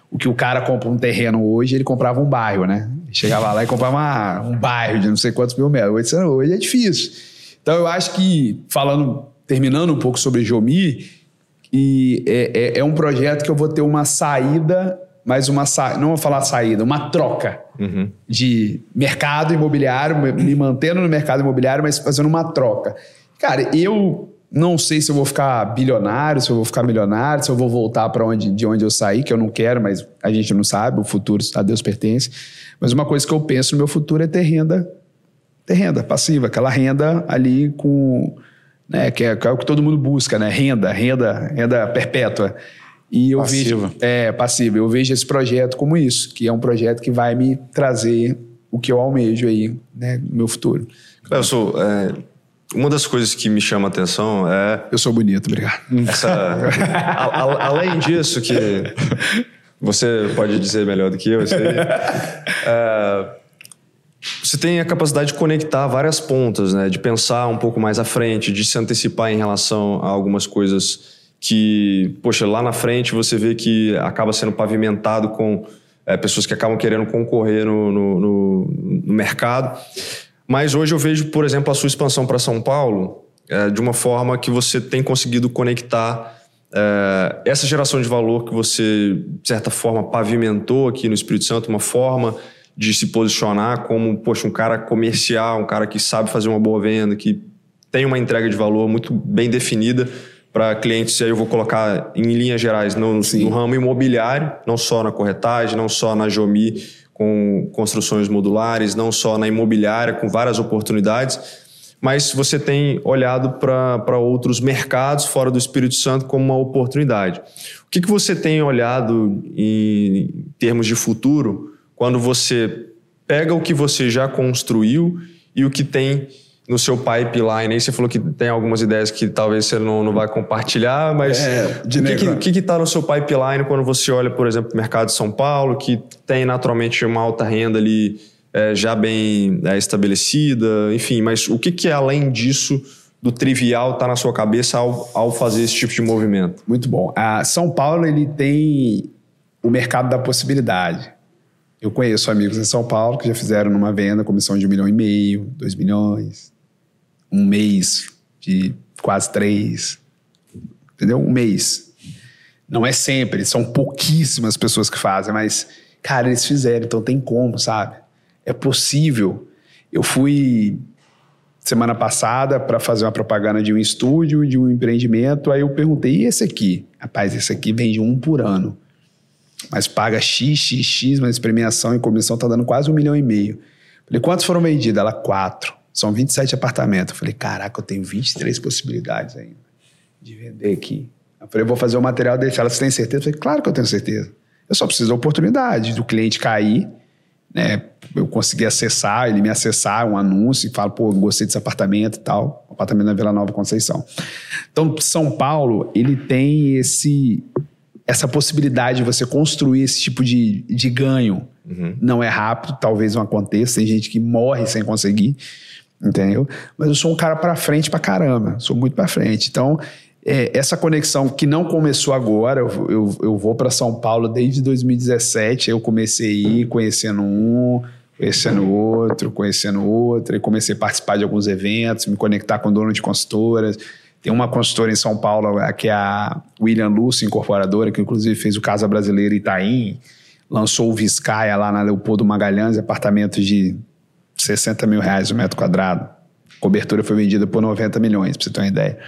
o que o cara compra um terreno hoje, ele comprava um bairro, né? Chegava lá e comprava uma, um bairro de não sei quantos mil metros. Hoje, hoje é difícil. Então eu acho que, falando, terminando um pouco sobre Jomi, e é, é, é um projeto que eu vou ter uma saída, mas uma sa... não vou falar saída, uma troca uhum. de mercado imobiliário, me mantendo no mercado imobiliário, mas fazendo uma troca. Cara, eu não sei se eu vou ficar bilionário, se eu vou ficar milionário, se eu vou voltar para onde, de onde eu saí, que eu não quero, mas a gente não sabe, o futuro a Deus pertence. Mas uma coisa que eu penso no meu futuro é ter renda ter renda passiva, aquela renda ali com. Né, que, é, que é o que todo mundo busca, né? Renda, renda, renda perpétua. E eu passiva. vejo. É, passiva. Eu vejo esse projeto como isso, que é um projeto que vai me trazer o que eu almejo aí, né, no meu futuro. Eu sou. É, uma das coisas que me chama a atenção é. Eu sou bonito, obrigado. Essa, a, a, além disso, que você pode dizer melhor do que eu, sei, é, você tem a capacidade de conectar várias pontas, né? De pensar um pouco mais à frente, de se antecipar em relação a algumas coisas que, poxa, lá na frente você vê que acaba sendo pavimentado com é, pessoas que acabam querendo concorrer no, no, no, no, mercado. Mas hoje eu vejo, por exemplo, a sua expansão para São Paulo é, de uma forma que você tem conseguido conectar é, essa geração de valor que você, de certa forma, pavimentou aqui no Espírito Santo, uma forma de se posicionar como, poxa, um cara comercial, um cara que sabe fazer uma boa venda, que tem uma entrega de valor muito bem definida para clientes, aí eu vou colocar em linhas gerais no, no, ramo imobiliário, não só na corretagem, não só na Jomi com construções modulares, não só na imobiliária com várias oportunidades, mas você tem olhado para outros mercados fora do Espírito Santo como uma oportunidade. O que, que você tem olhado em termos de futuro quando você pega o que você já construiu e o que tem no seu pipeline. Aí você falou que tem algumas ideias que talvez você não, não vai compartilhar, mas é, o que está no seu pipeline quando você olha, por exemplo, o mercado de São Paulo, que tem naturalmente uma alta renda ali é, já bem é, estabelecida, enfim, mas o que, que é além disso do trivial está na sua cabeça ao, ao fazer esse tipo de movimento? Muito bom. A São Paulo ele tem o mercado da possibilidade. Eu conheço amigos em São Paulo que já fizeram numa venda comissão de um milhão e meio, dois milhões, um mês de quase três, entendeu? Um mês. Não é sempre, são pouquíssimas pessoas que fazem, mas, cara, eles fizeram, então tem como, sabe? É possível. Eu fui semana passada para fazer uma propaganda de um estúdio, de um empreendimento, aí eu perguntei, e esse aqui? Rapaz, esse aqui vende um por ano mas paga X, X, X, mas premiação e comissão tá dando quase um milhão e meio. Falei, quantos foram vendidos? Ela, quatro. São 27 apartamentos. falei, caraca, eu tenho 23 possibilidades ainda de vender aqui. Eu falei, eu vou fazer o material desse. Ela, você tem certeza? Eu falei, claro que eu tenho certeza. Eu só preciso da oportunidade do cliente cair né? Eu consegui acessar, ele me acessar, um anúncio, e fala, pô, gostei desse apartamento e tal. Apartamento na Vila Nova Conceição. Então, São Paulo, ele tem esse essa possibilidade de você construir esse tipo de, de ganho. Uhum. Não é rápido, talvez não aconteça. Tem gente que morre sem conseguir, entendeu? Mas eu sou um cara para frente pra caramba, sou muito para frente. Então, é, essa conexão que não começou agora, eu, eu, eu vou para São Paulo desde 2017, eu comecei a ir conhecendo um, conhecendo outro, conhecendo outro, e comecei a participar de alguns eventos, me conectar com dono de consultoras. Tem uma consultora em São Paulo, que é a William Lúcio, incorporadora, que inclusive fez o Casa Brasileira Itaim, lançou o Viscaia lá na Leopoldo Magalhães, apartamento de 60 mil reais o metro quadrado. A cobertura foi vendida por 90 milhões, para você ter uma ideia.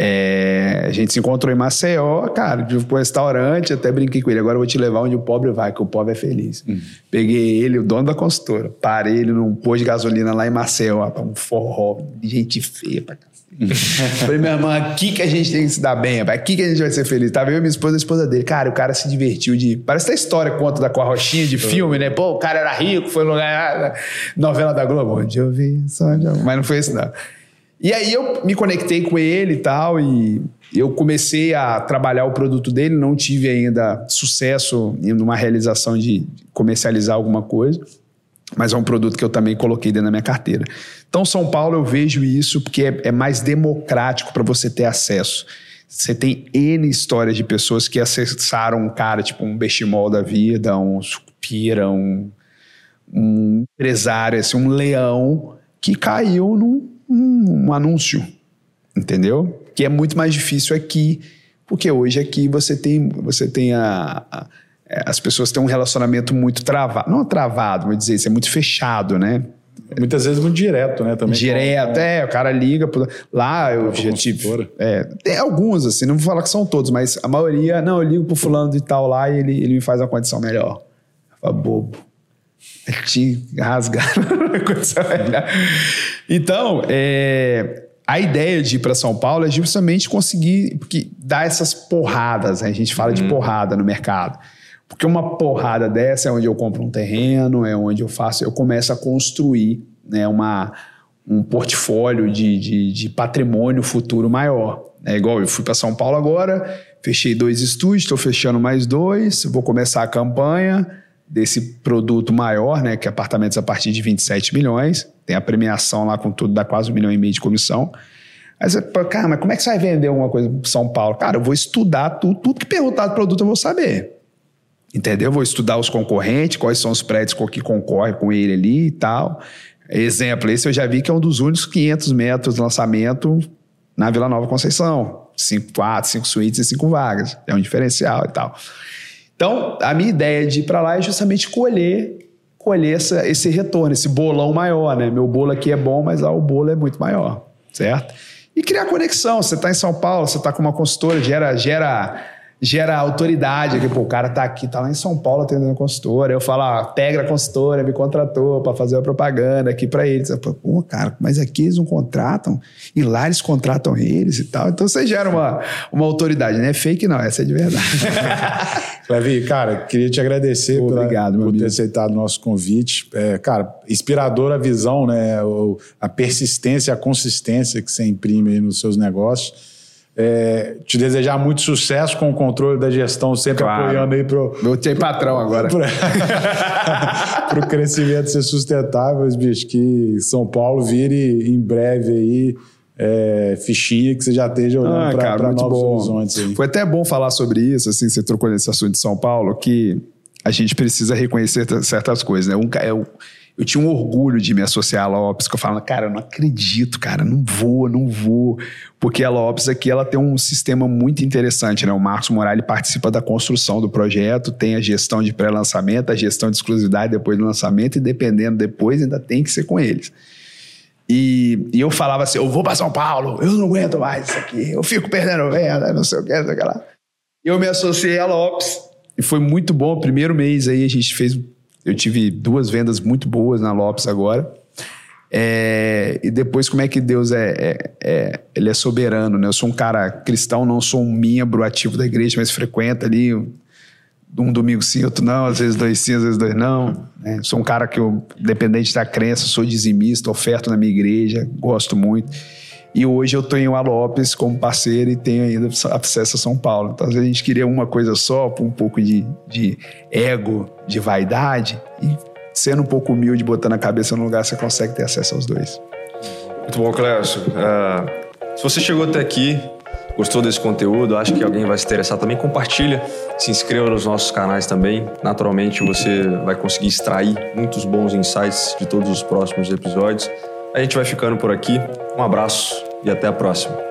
É, a gente se encontrou em Maceió, cara, de um restaurante, até brinquei com ele. Agora eu vou te levar onde o pobre vai, que o pobre é feliz. Uhum. Peguei ele, o dono da consultora, parei ele num posto de gasolina lá em Maceió, um forró, gente feia pra cá. Falei, minha irmã, aqui que a gente tem que se dar bem, aqui que a gente vai ser feliz. Tava eu, minha esposa e a esposa dele. Cara, o cara se divertiu de. Parece a história conta da Corrochinha de filme, né? Pô, o cara era rico, foi no lugar. Novela da Globo. Onde eu vi, só onde eu... Mas não foi isso, não. E aí eu me conectei com ele e tal, e eu comecei a trabalhar o produto dele, não tive ainda sucesso em uma realização de comercializar alguma coisa, mas é um produto que eu também coloquei dentro da minha carteira. Então, São Paulo, eu vejo isso porque é, é mais democrático para você ter acesso. Você tem N histórias de pessoas que acessaram um cara, tipo um Bechimol da vida, um Sucupira, um, um empresário, assim, um leão, que caiu num um, um anúncio, entendeu? Que é muito mais difícil aqui, porque hoje aqui você tem, você tem a, a as pessoas têm um relacionamento muito travado, não travado, vou dizer, isso é muito fechado, né? Muitas vezes muito direto, né? Também direto, com... é, o cara liga. Por... Lá eu já tive. É, tem alguns, assim, não vou falar que são todos, mas a maioria, não, eu ligo pro fulano de tal lá e ele, ele me faz uma condição melhor. Fala, bobo te rasgar. então, é, a ideia de ir para São Paulo é justamente conseguir porque dar essas porradas. Né? A gente fala de uhum. porrada no mercado. Porque uma porrada dessa é onde eu compro um terreno, é onde eu faço, eu começo a construir né, uma, um portfólio de, de, de patrimônio futuro maior. É igual eu fui para São Paulo agora, fechei dois estúdios, estou fechando mais dois, vou começar a campanha desse produto maior, né, que é apartamentos a partir de 27 milhões, tem a premiação lá com tudo, dá quase um milhão e meio de comissão. Aí você, cara, mas como é que você vai vender alguma coisa para São Paulo? Cara, eu vou estudar tudo, tudo que perguntar do produto eu vou saber. Entendeu? Eu vou estudar os concorrentes, quais são os prédios que concorrem com ele ali e tal. Exemplo, esse eu já vi que é um dos únicos 500 metros de lançamento na Vila Nova Conceição. Cinco quartos, cinco suítes e cinco vagas. É um diferencial e tal. Então, a minha ideia de ir para lá é justamente colher, colher essa, esse retorno, esse bolão maior, né? Meu bolo aqui é bom, mas lá o bolo é muito maior, certo? E criar conexão. Você está em São Paulo, você está com uma consultora, gera, gera gera autoridade. Aqui, pô, o cara tá aqui, tá lá em São Paulo atendendo consultora. Eu falo, ah, Tegra Consultora me contratou para fazer a propaganda aqui para eles. Eu falo, pô, cara, mas aqui eles não contratam e lá eles contratam eles e tal. Então você gera uma, uma autoridade, não é fake não, essa é de verdade. Levi, cara, queria te agradecer pela, Obrigado, por ter aceitado o nosso convite. É, cara, inspiradora a visão, né? a persistência, a consistência que você imprime aí nos seus negócios. É, te desejar muito sucesso com o controle da gestão, sempre claro. apoiando aí pro. Meu ter patrão agora. Para o crescimento ser sustentável, bicho, que São Paulo vire em breve aí. É, fichinha que você já esteja olhando ah, para novos bom. horizontes. Aí. Foi até bom falar sobre isso, assim, você trocou nesse assunto de São Paulo, que a gente precisa reconhecer certas coisas, né? Um, é, eu tinha um orgulho de me associar à Lopes, que eu falava, cara, eu não acredito, cara, não vou, não vou. Porque a Lopes aqui, ela tem um sistema muito interessante, né? O Marcos Morales participa da construção do projeto, tem a gestão de pré-lançamento, a gestão de exclusividade depois do lançamento, e dependendo depois, ainda tem que ser com eles. E, e eu falava assim, eu vou para São Paulo, eu não aguento mais isso aqui, eu fico perdendo venda, não sei o que, não sei o que lá. Eu me associei à Lopes, e foi muito bom. Primeiro mês aí a gente fez eu tive duas vendas muito boas na Lopes agora. É, e depois, como é que Deus é, é, é, Ele é soberano, né? Eu sou um cara cristão, não sou um membro ativo da igreja, mas frequenta ali um domingo sim, outro não, às vezes dois sim, às vezes dois não. Né? Sou um cara que eu, dependente da crença, sou dizimista, oferto na minha igreja, gosto muito. E hoje eu tenho a Lopes como parceiro e tenho ainda a Cessa São Paulo. Então, a gente queria uma coisa só, um pouco de, de ego, de vaidade, e sendo um pouco humilde, botando a cabeça no lugar, você consegue ter acesso aos dois. Muito bom, Clécio. Uh, se você chegou até aqui, gostou desse conteúdo, acha que alguém vai se interessar também, compartilha, se inscreva nos nossos canais também. Naturalmente você vai conseguir extrair muitos bons insights de todos os próximos episódios. A gente vai ficando por aqui. Um abraço e até a próxima.